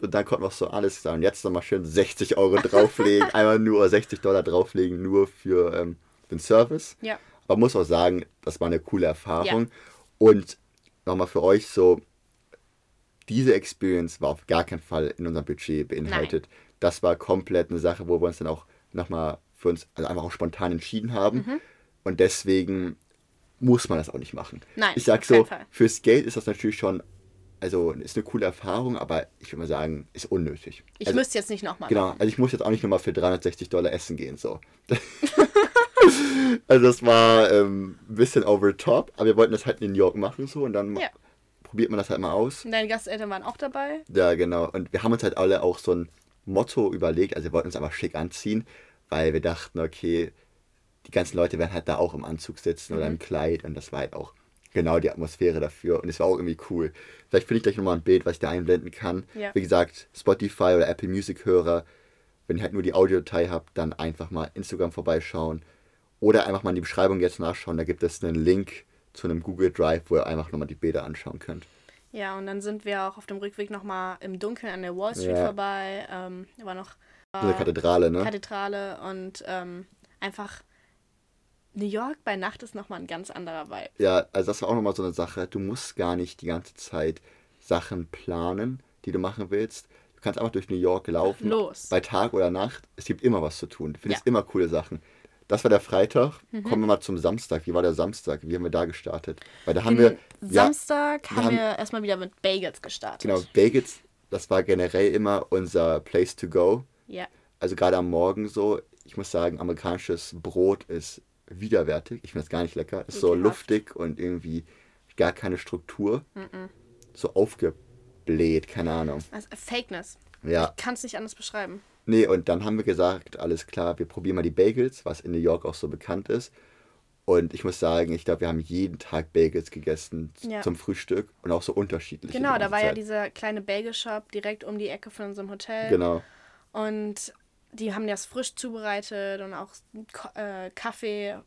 Und dann kommt noch so alles da. Und jetzt nochmal schön 60 Euro drauflegen, <laughs> einmal nur 60 Dollar drauflegen, nur für ähm, den Service. Ja. Aber muss auch sagen, das war eine coole Erfahrung. Und nochmal für euch so, diese Experience war auf gar keinen Fall in unserem Budget beinhaltet. Das war komplett eine Sache, wo wir uns dann auch nochmal für uns also einfach auch spontan entschieden haben. Mhm. Und deswegen muss man das auch nicht machen. Nein, ich sag so, Fall. fürs Geld ist das natürlich schon, also ist eine coole Erfahrung, aber ich würde mal sagen, ist unnötig. Ich also, müsste jetzt nicht nochmal. Genau, also ich muss jetzt auch nicht nochmal für 360 Dollar essen gehen, so. <laughs> also das war ähm, ein bisschen over the top, aber wir wollten das halt in New York machen so und dann Ja. probiert man das halt mal aus. Deine Gasteltern waren auch dabei. Ja, genau. Und wir haben uns halt alle auch so ein Motto überlegt, also wir wollten uns einfach schick anziehen, weil wir dachten, okay, die ganzen Leute werden halt da auch im Anzug sitzen oder im Kleid und das war halt auch genau die Atmosphäre dafür und es war auch irgendwie cool. Vielleicht finde ich gleich nochmal ein Bild, was ich da einblenden kann. Ja. Wie gesagt, Spotify oder Apple Music Hörer, wenn ihr halt nur die Audiodatei habt, dann einfach mal Instagram vorbeischauen oder einfach mal in die Beschreibung jetzt nachschauen. Da gibt es einen Link zu einem Google Drive, wo ihr einfach nochmal die Bilder anschauen könnt. Ja, und dann sind wir auch auf dem Rückweg nochmal im Dunkeln an der Wall Street Ja. vorbei. Ähm, da war noch Diese Kathedrale, ne? Kathedrale und ähm, einfach New York bei Nacht ist nochmal ein ganz anderer Vibe. Ja, also das war auch nochmal so eine Sache. Du musst gar nicht die ganze Zeit Sachen planen, die du machen willst. Du kannst einfach durch New York laufen. Los. Bei Tag oder Nacht. Es gibt immer was zu tun. Du findest Ja. immer coole Sachen. Das war der Freitag. Kommen wir mal zum Samstag. Wie war der Samstag? Wie haben wir da gestartet? Weil da haben wir. Ja, Samstag wir haben haben- wir erstmal wieder mit Bagels gestartet. genau, Bagels, das war generell immer unser Place to go. Ja. Also gerade am Morgen so. Ich muss sagen, amerikanisches Brot ist widerwärtig. Ich finde es gar nicht lecker. Ist so luftig und irgendwie gar keine Struktur. So aufgebläht, keine Ahnung. Also, Fakeness. Ja, Ich kann es nicht anders beschreiben. nee, und dann haben wir gesagt, alles klar, wir probieren mal die Bagels, was in New York auch so bekannt ist. Und ich muss sagen, ich glaube, wir haben jeden Tag Bagels gegessen Ja. zum Frühstück und auch so unterschiedlich. Genau, da war ja dieser kleine Bagel-Shop direkt um die Ecke von unserem Hotel. Genau. Und die haben das frisch zubereitet und auch äh, Kaffee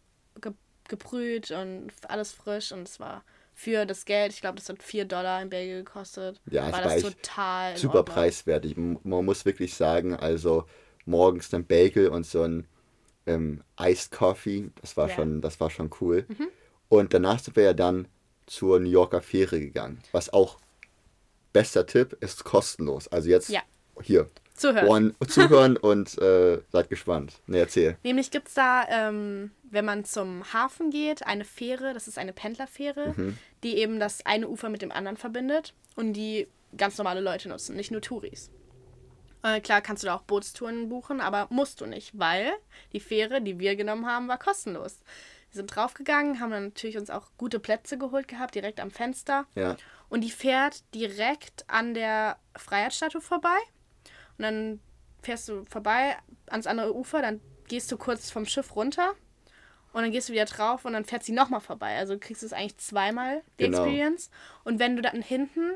ge gebrüht und alles frisch. Und es war für das Geld, ich glaube, das hat 4 Dollar ein Bagel gekostet. Ja, war war das echt total in Super preiswertig. Man muss wirklich sagen, also morgens ein Bagel und so ein ähm, Iced Coffee, das war Ja. Mhm. schon, das war schon cool. Und danach sind wir ja dann zur New Yorker Fähre gegangen. Was auch bester Tipp ist kostenlos. Also jetzt Ja. hier Zuhören. Ohren zuhören und äh, seid gespannt. Ne, erzähl. Nämlich gibt es da, ähm, wenn man zum Hafen geht, eine Fähre, das ist eine Pendlerfähre, Mhm. die eben das eine Ufer mit dem anderen verbindet und die ganz normale Leute nutzen, nicht nur Touris. Äh, klar kannst du da auch Bootstouren buchen, aber musst du nicht, weil die Fähre, die wir genommen haben, war kostenlos. Wir sind draufgegangen, haben dann natürlich uns auch gute Plätze geholt gehabt, direkt am Fenster. Ja. Und die fährt direkt an der Freiheitsstatue vorbei. Und dann fährst du vorbei ans andere Ufer, dann gehst du kurz vom Schiff runter und dann gehst du wieder drauf und dann fährt sie nochmal vorbei. Also kriegst du es eigentlich zweimal, die Genau. Experience. Und wenn du dann hinten,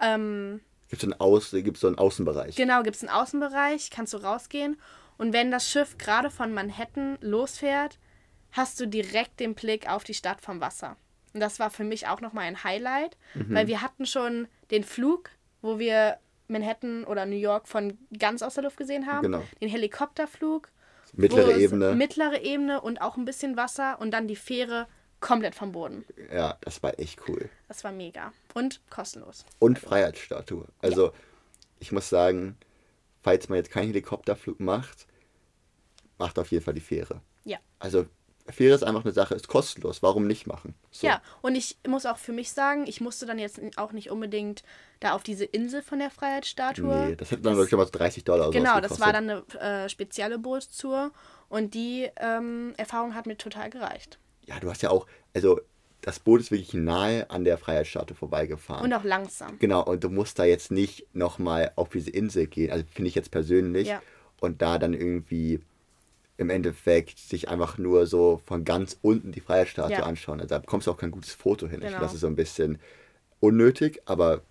ähm, Gibt es so einen, Aus, gibt's so einen Außenbereich. genau, gibt es einen Außenbereich, kannst du rausgehen. Und wenn das Schiff gerade von Manhattan losfährt, hast du direkt den Blick auf die Stadt vom Wasser. Und das war für mich auch nochmal ein Highlight, Mhm. weil wir hatten schon den Flug, wo wir Manhattan oder New York von ganz aus der Luft gesehen haben. Genau. Den Helikopterflug. Mittlere Ebene. Mittlere Ebene und auch ein bisschen Wasser und dann die Fähre komplett vom Boden. ja, das war echt cool. Das war mega. Und kostenlos. Und Freiheitsstatue. Also, ich muss sagen, falls man jetzt keinen Helikopterflug macht, macht auf jeden Fall die Fähre. Ja. Also, Fähre ist einfach eine Sache, ist kostenlos. Warum nicht machen? So. Ja, und ich muss auch für mich sagen, ich musste dann jetzt auch nicht unbedingt da auf diese Insel von der Freiheitsstatue. Nee, das hätte dann, glaube ich, mal so 30 Dollar oder Genau, das war dann eine äh, spezielle Bootstour und die ähm, Erfahrung hat mir total gereicht. Ja, du hast ja auch, also, das Boot ist wirklich nahe an der Freiheitsstatue vorbeigefahren. Und auch langsam. Genau, und du musst da jetzt nicht nochmal auf diese Insel gehen, also finde ich jetzt persönlich, Ja. und da dann irgendwie im Endeffekt sich einfach nur so von ganz unten die Freiheitsstatue Ja. anschauen. Also da bekommst du auch kein gutes Foto hin. Ich Genau. das ist so ein bisschen unnötig, aber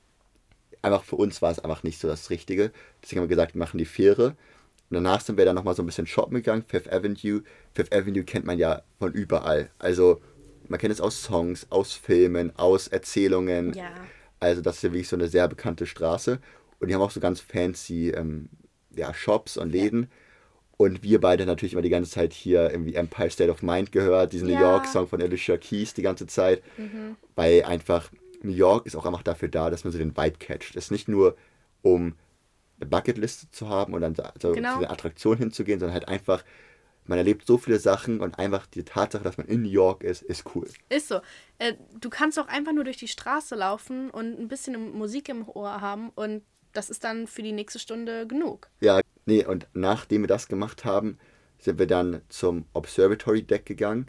einfach für uns war es einfach nicht so das Richtige. Deswegen haben wir gesagt, wir machen die Fähre. Und danach sind wir dann nochmal so ein bisschen shoppen gegangen, Fifth Avenue. Fifth Avenue kennt man ja von überall. Also man kennt es aus Songs, aus Filmen, aus Erzählungen. Ja. Also das ist ja wirklich so eine sehr bekannte Straße. Und die haben auch so ganz fancy ähm, ja, Shops und Läden. Und wir beide natürlich immer die ganze Zeit hier irgendwie Empire State of Mind gehört, diesen New Ja. Mhm. York-Song von Alicia Keys die ganze Zeit. Weil einfach New York ist auch einfach dafür da, dass man so den Vibe catcht. Es ist nicht nur, um eine Bucketliste zu haben und dann so so Genau. zu der Attraktion hinzugehen, sondern halt einfach, man erlebt so viele Sachen und einfach die Tatsache, dass man in New York ist, ist cool. Ist so. Äh, du kannst auch einfach nur durch die Straße laufen und ein bisschen Musik im Ohr haben und das ist dann für die nächste Stunde genug. Ja, nee, und nachdem wir das gemacht haben, sind wir dann zum Observatory Deck gegangen.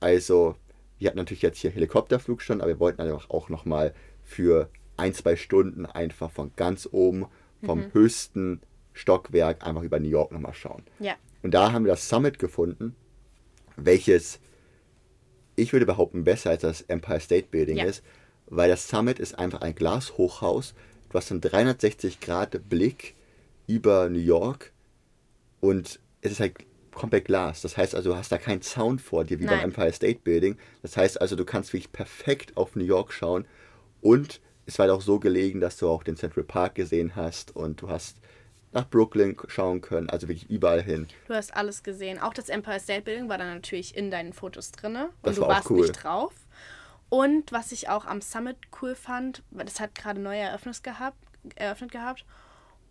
Also, wir hatten natürlich jetzt hier Helikopterflug schon, aber wir wollten einfach auch nochmal für ein, zwei Stunden einfach von ganz oben, vom höchsten Stockwerk, einfach über New York nochmal schauen. Ja. Und da haben wir das Summit gefunden. welches ich würde behaupten besser als das Empire State Building Ja. ist, weil das Summit ist einfach ein Glashochhaus. Du hast einen 360 Grad Blick über New York und es ist halt komplett Glas. Das heißt also, du hast da keinen Sound vor dir wie beim Nein. Empire State Building. Das heißt also, du kannst wirklich perfekt auf New York schauen und es war halt auch so gelegen, dass du auch den Central Park gesehen hast und du hast nach Brooklyn schauen können, also wirklich überall hin. Du hast alles gesehen. Auch das Empire State Building war dann natürlich in deinen Fotos drinne. Das und du war warst cool. nicht drauf. Und was ich auch am Summit cool fand, das hat gerade neu eröffnet gehabt, eröffnet gehabt.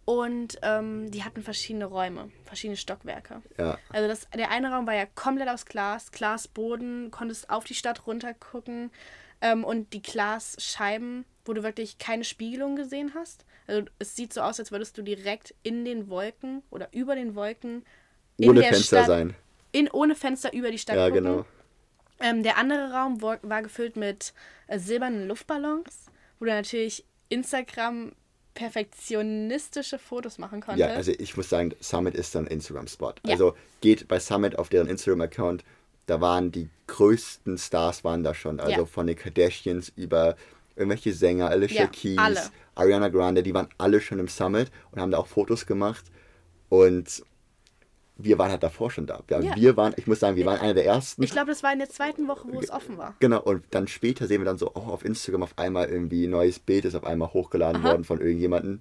Und ähm, die hatten verschiedene Räume, verschiedene Stockwerke. Ja, Also das, der eine Raum war ja komplett aus Glas, Glasboden, konntest auf die Stadt runtergucken ähm, und die Glasscheiben, wo du wirklich keine Spiegelung gesehen hast. Also es sieht so aus, als würdest du direkt in den Wolken oder über den Wolken in ohne der Fenster Stadt, sein. In, ohne Fenster über die Stadt Ja, gucken. genau. Ähm, der andere Raum war, war gefüllt mit äh, silbernen Luftballons, wo du natürlich Instagram perfektionistische Fotos machen konntest. Ja, also ich muss sagen, Summit ist ein Instagram-Spot. Ja. Also geht bei Summit auf deren Instagram-Account, da waren die größten Stars waren da schon. Also Ja. von den Kardashians über irgendwelche Sänger, Alicia Ja, Keys, alle. Ariana Grande, die waren alle schon im Summit und haben da auch Fotos gemacht. Und wir waren halt davor schon da. Wir, Ja. wir waren, ich muss sagen, wir waren einer der ersten. ich glaube, das war in der zweiten Woche, wo es offen war. Genau, und dann später sehen wir dann so, oh, auf Instagram auf einmal irgendwie ein neues Bild ist auf einmal hochgeladen Aha. worden von irgendjemandem.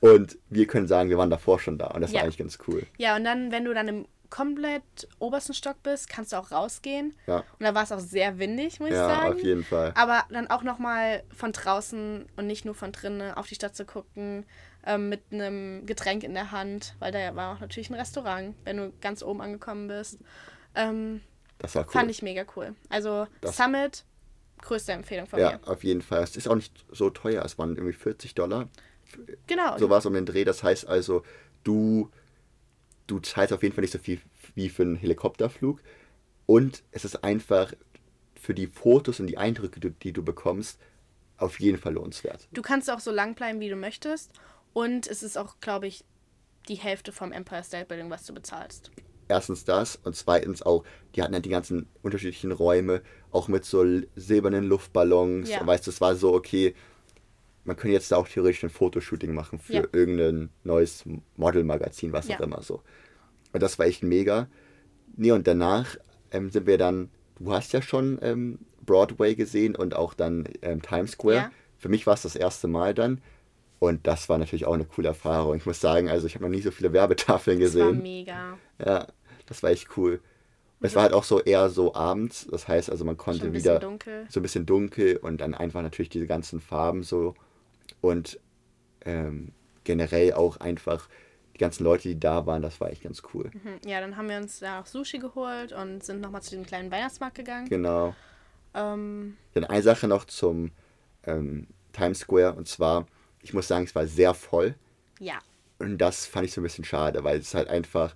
Und wir können sagen, wir waren davor schon da. Und das Ja. war eigentlich ganz cool. Ja, und dann, wenn du dann im komplett obersten Stock bist, kannst du auch rausgehen. Ja. Und da war es auch sehr windig, muss Ja, ich sagen. auf jeden Fall. Aber dann auch nochmal von draußen und nicht nur von drinnen auf die Stadt zu gucken, ähm, mit einem Getränk in der Hand, weil da war auch natürlich ein Restaurant, wenn du ganz oben angekommen bist. Ähm, Das war cool. Fand ich mega cool. Also Das- Summit, größte Empfehlung von ja, mir. auf jeden Fall. Es ist auch nicht so teuer. Es waren irgendwie 40 Dollar. Genau. So war es um den Dreh. Das heißt also, du, du zahlst auf jeden Fall nicht so viel wie für einen Helikopterflug. Und es ist einfach für die Fotos und die Eindrücke, die, die du bekommst, auf jeden Fall lohnenswert. Du kannst auch so lang bleiben, wie du möchtest. Und es ist auch, glaube ich, die Hälfte vom Empire State Building, was du bezahlst. Erstens das und zweitens auch, die hatten ja die ganzen unterschiedlichen Räume, auch mit so silbernen Luftballons. Ja. Und weißt du, es war so, okay, man könnte jetzt da auch theoretisch ein Fotoshooting machen für Ja. irgendein neues Modelmagazin, was auch Ja. immer so. Und das war echt mega. Nee, und danach ähm, sind wir dann, du hast ja schon ähm, Broadway gesehen und auch dann ähm, Times Square. Ja. Für mich war es das erste Mal dann. Und das war natürlich auch eine coole Erfahrung. Ich muss sagen, also ich habe noch nie so viele Werbetafeln Das war gesehen. mega. Ja, das war echt cool. Es war halt auch so eher so abends, das heißt also man konnte wieder dunkel. so ein bisschen dunkel und dann einfach natürlich diese ganzen Farben so und ähm, generell auch einfach die ganzen Leute, die da waren, das war echt ganz cool. Mhm. Ja, dann haben wir uns da auch Sushi geholt und sind nochmal zu dem kleinen Weihnachtsmarkt gegangen. Genau. Ähm, Dann eine Sache noch zum ähm, Times Square und zwar, ich muss sagen, es war sehr voll ja, und das fand ich so ein bisschen schade, weil es halt einfach,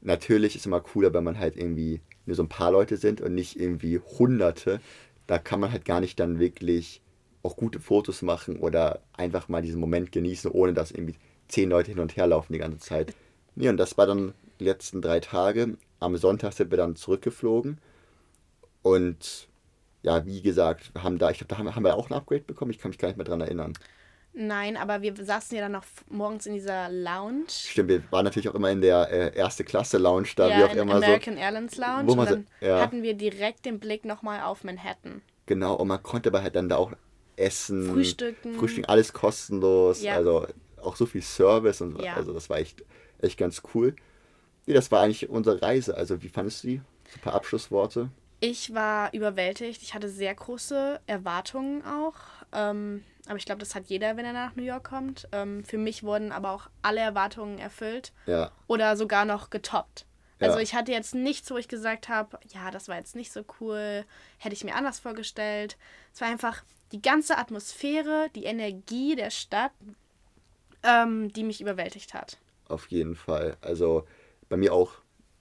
natürlich ist immer cooler, wenn man halt irgendwie nur so ein paar Leute sind und nicht irgendwie hunderte. Da kann man halt gar nicht dann wirklich auch gute Fotos machen oder einfach mal diesen Moment genießen, ohne dass irgendwie zehn Leute hin und her laufen die ganze Zeit. <laughs> Nee, und das war dann die letzten drei Tage. Am Sonntag sind wir dann zurückgeflogen und ja, wie gesagt, wir haben da, ich glaube, da haben, haben wir auch ein Upgrade bekommen. Ich kann mich gar nicht mehr dran erinnern. Nein, aber wir saßen ja dann noch morgens in dieser Lounge. Stimmt, wir waren natürlich auch immer in der äh, erste Klasse Lounge da, ja, wie auch in immer so. American Airlines Lounge. Wo Und man so- dann ja. hatten wir direkt den Blick nochmal auf Manhattan. Genau, und man konnte aber halt dann da auch essen, Frühstücken. Frühstücken, alles kostenlos. Ja. Also auch so viel Service und Ja. also das war echt, echt ganz cool. Nee, das war eigentlich unsere Reise. Also wie fandest du die? So ein paar Abschlussworte. Ich war überwältigt. Ich hatte sehr große Erwartungen auch. Ähm, aber ich glaube, das hat jeder, wenn er nach New York kommt. Ähm, für mich wurden aber auch alle Erwartungen erfüllt Ja, oder sogar noch getoppt. Also Ja. ich hatte jetzt nichts, wo ich gesagt habe, ja, das war jetzt nicht so cool, hätte ich mir anders vorgestellt. Es war einfach die ganze Atmosphäre, die Energie der Stadt, ähm, die mich überwältigt hat. auf jeden Fall. Also bei mir auch.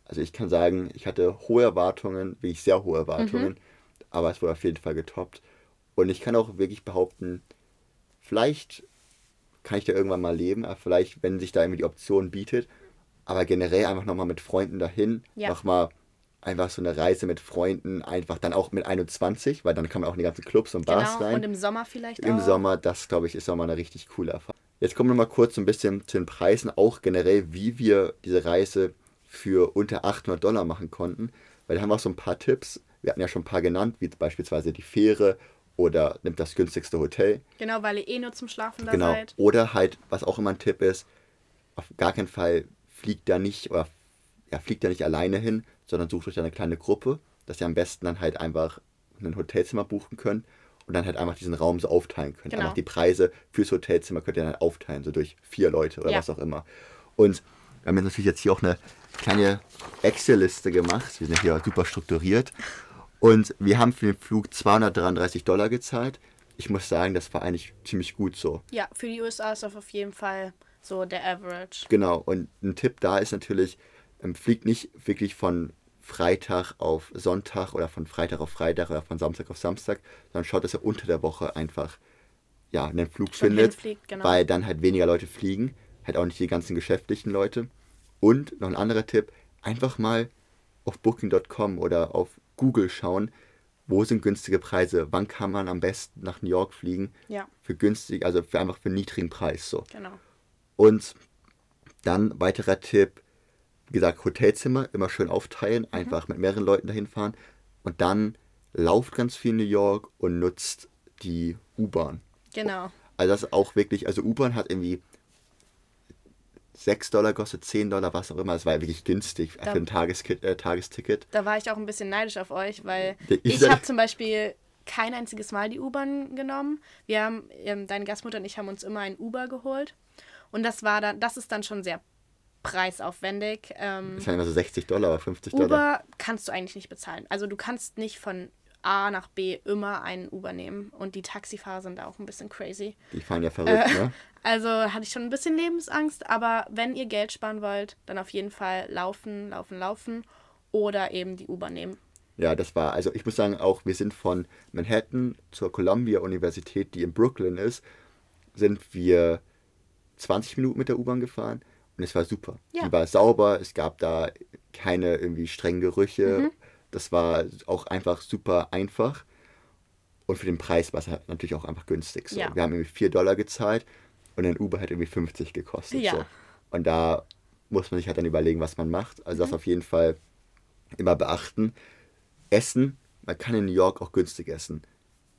Also ich kann sagen, ich hatte hohe Erwartungen, wirklich sehr hohe Erwartungen, aber es wurde auf jeden Fall getoppt. Und ich kann auch wirklich behaupten, vielleicht kann ich da irgendwann mal leben, vielleicht, wenn sich da irgendwie die Option bietet, aber generell einfach nochmal mit Freunden dahin, Ja. nochmal einfach so eine Reise mit Freunden, einfach dann auch mit 21, weil dann kann man auch in die ganzen Clubs und Bars Genau, rein. und im Sommer vielleicht Im auch. Sommer, das glaube ich, ist nochmal eine richtig coole Erfahrung. Jetzt kommen wir mal kurz so ein bisschen zu den Preisen, auch generell, wie wir diese Reise für unter 800 Dollar machen konnten. Weil da haben wir auch so ein paar Tipps. Wir hatten ja schon ein paar genannt, wie beispielsweise die Fähre oder nimmt das günstigste Hotel. Genau, weil ihr eh nur zum Schlafen da Genau. seid. Oder halt, was auch immer ein Tipp ist, auf gar keinen Fall fliegt da nicht oder ja, fliegt da nicht alleine hin, sondern sucht euch da eine kleine Gruppe, dass ihr am besten dann halt einfach ein Hotelzimmer buchen könnt und dann halt einfach diesen Raum so aufteilen könnt. Genau. Einfach die Preise fürs Hotelzimmer könnt ihr dann halt aufteilen, so durch vier Leute oder Ja. was auch immer. Und wir haben jetzt natürlich jetzt hier auch eine kleine Excel-Liste gemacht. Wir sind hier super strukturiert. Und wir haben für den Flug 233 Dollar gezahlt. Ich muss sagen, das war eigentlich ziemlich gut so. Ja, für die USA ist das auf jeden Fall so der Average. Genau, und ein Tipp da ist natürlich, ähm, fliegt nicht wirklich von Freitag auf Sonntag oder von Freitag auf Freitag oder von Samstag auf Samstag, sondern schaut, dass ihr unter der Woche einfach ja, einen Flug Schon findet, hinfliegt, genau. weil dann halt weniger Leute fliegen, halt auch nicht die ganzen geschäftlichen Leute. Und noch ein anderer Tipp, einfach mal auf booking.com oder auf Google schauen, wo sind günstige Preise, wann kann man am besten nach New York fliegen Ja, für günstig, also für einfach für einen niedrigen Preis so. genau. Und dann weiterer Tipp, wie gesagt, Hotelzimmer immer schön aufteilen, einfach mit mehreren Leuten dahin fahren und dann lauft ganz viel in New York und nutzt die U-Bahn. Genau. Also das ist auch wirklich, also U-Bahn hat irgendwie 6 Dollar kostet, 10 Dollar, was auch immer. Das war wirklich günstig für ein Tageskit, äh, Tagesticket. Da war ich auch ein bisschen neidisch auf euch, weil ich ich habe zum Beispiel kein einziges Mal die U-Bahn genommen. Wir haben, ähm, deine Gastmutter und ich haben uns immer ein Uber geholt. Und das war dann, das ist dann schon sehr preisaufwendig. Ähm, Das waren immer so 60 Dollar oder 50 Dollar. Uber kannst du eigentlich nicht bezahlen. Also du kannst nicht von A nach B immer einen Uber nehmen. Und die Taxifahrer sind da auch ein bisschen crazy. Die fahren ja verrückt, Äh. ne? <laughs> Also hatte ich schon ein bisschen Lebensangst, aber wenn ihr Geld sparen wollt, dann auf jeden Fall laufen, laufen, laufen oder eben die Uber nehmen. Ja, das war, also ich muss sagen, auch wir sind von Manhattan zur Columbia Universität, die in Brooklyn ist, sind wir 20 Minuten mit der U-Bahn gefahren und es war super. Ja. Die war sauber, es gab da keine irgendwie strengen Gerüche. Mhm. Das war auch einfach super einfach. Und für den Preis war es halt natürlich auch einfach günstig. So. Ja. Wir haben irgendwie 4 Dollar gezahlt und ein Uber hat irgendwie 50 gekostet. Ja. So. Und da muss man sich halt dann überlegen, was man macht. Also Mhm. das auf jeden Fall immer beachten. Essen, man kann in New York auch günstig essen.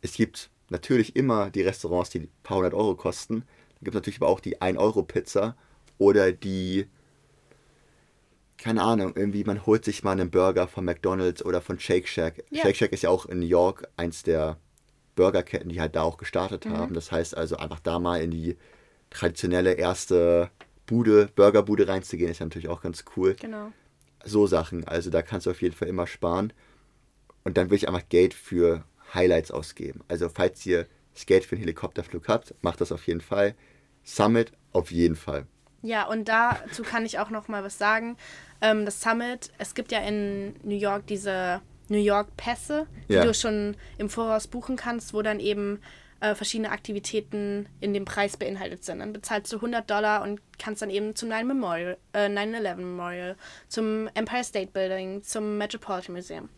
Es gibt natürlich immer die Restaurants, die ein paar hundert Euro kosten. Dann gibt es natürlich aber auch die 1-Euro-Pizza oder die, keine Ahnung, irgendwie man holt sich mal einen Burger von McDonald's oder von Shake Shack. Ja. Shake Shack ist ja auch in New York eins der Burgerketten, die halt da auch gestartet haben. Das heißt also einfach da mal in die traditionelle erste Bude, Burgerbude reinzugehen, ist ja natürlich auch ganz cool Genau. so Sachen. Also da kannst du auf jeden Fall immer sparen. Und dann will ich einfach Geld für Highlights ausgeben. Also falls ihr das Geld für einen Helikopterflug habt, macht das auf jeden Fall. Summit auf jeden Fall. Ja, und dazu kann ich auch noch mal was sagen. Ähm, das Summit, es gibt ja in New York diese New York Pässe, die Ja. du schon im Voraus buchen kannst, wo dann eben äh, verschiedene Aktivitäten in dem Preis beinhaltet sind. Dann bezahlst du 100 Dollar und kannst dann eben zum 9 Memorial, äh, 9-11 Memorial, zum Empire State Building, zum Metropolitan Museum.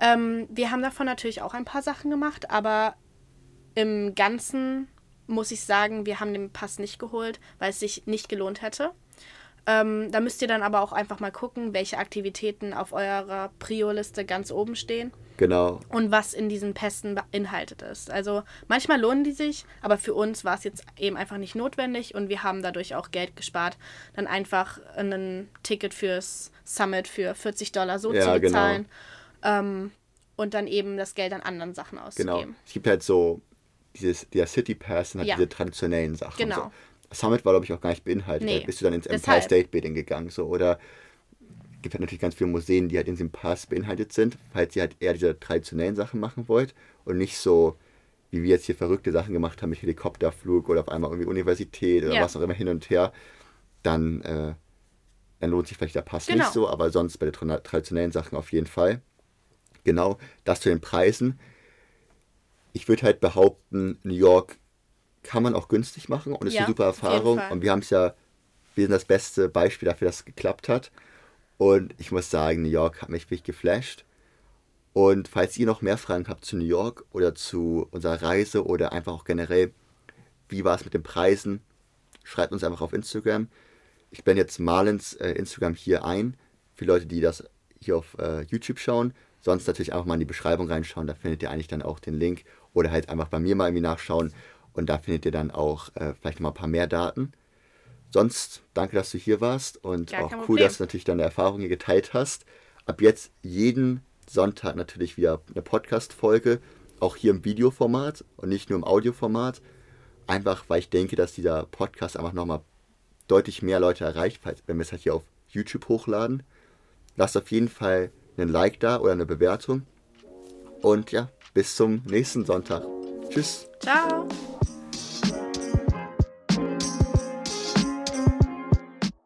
Ähm, wir haben davon natürlich auch ein paar Sachen gemacht, aber im Ganzen muss ich sagen, wir haben den Pass nicht geholt, weil es sich nicht gelohnt hätte. Ähm, da müsst ihr dann aber auch einfach mal gucken, welche Aktivitäten auf eurer Prio-Liste ganz oben stehen Genau. und was in diesen Pässen beinhaltet ist. Also manchmal lohnen die sich, aber für uns war es jetzt eben einfach nicht notwendig und wir haben dadurch auch Geld gespart, dann einfach ein Ticket fürs Summit für 40 Dollar so Ja, zu genau. bezahlen ähm, und dann eben das Geld an anderen Sachen Genau. auszugeben. Es gibt halt so dieses, der City Pass sind halt Ja. diese traditionellen Sachen. Genau. So. Summit war, glaube ich, auch gar nicht beinhaltet. Nee. Bist du dann ins Empire. State Building gegangen. So. Oder gibt halt natürlich ganz viele Museen, die halt in diesem Pass beinhaltet sind, falls ihr halt eher diese traditionellen Sachen machen wollt und nicht so, wie wir jetzt hier verrückte Sachen gemacht haben mit Helikopterflug oder auf einmal irgendwie Universität oder Ja. was auch immer hin und her, dann, äh, dann lohnt sich vielleicht der Pass Genau. nicht so, aber sonst bei den tra- traditionellen Sachen auf jeden Fall. Genau, das zu den Preisen. Ich würde halt behaupten, New York kann man auch günstig machen und ist Ja, eine super Erfahrung. Und wir haben es ja, wir sind das beste Beispiel dafür, dass es geklappt hat. Und ich muss sagen, New York hat mich wirklich geflasht. Und falls ihr noch mehr Fragen habt zu New York oder zu unserer Reise oder einfach auch generell, wie war es mit den Preisen, schreibt uns einfach auf Instagram. Ich blende jetzt Marlens äh, Instagram hier ein, für Leute, die das hier auf äh, YouTube schauen. Sonst natürlich einfach mal in die Beschreibung reinschauen, da findet ihr eigentlich dann auch den Link. Oder halt einfach bei mir mal irgendwie nachschauen und da findet ihr dann auch äh, vielleicht noch mal ein paar mehr Daten. Sonst danke, dass du hier warst und Gar auch cool, dass du natürlich deine Erfahrungen hier geteilt hast. Ab jetzt jeden Sonntag natürlich wieder eine Podcast-Folge, auch hier im Videoformat und nicht nur im Audioformat. Einfach, weil ich denke, dass dieser Podcast einfach nochmal deutlich mehr Leute erreicht, wenn wir es halt hier auf YouTube hochladen. Lasst auf jeden Fall einen Like da oder eine Bewertung. Und ja, bis zum nächsten Sonntag. Tschüss. Ciao.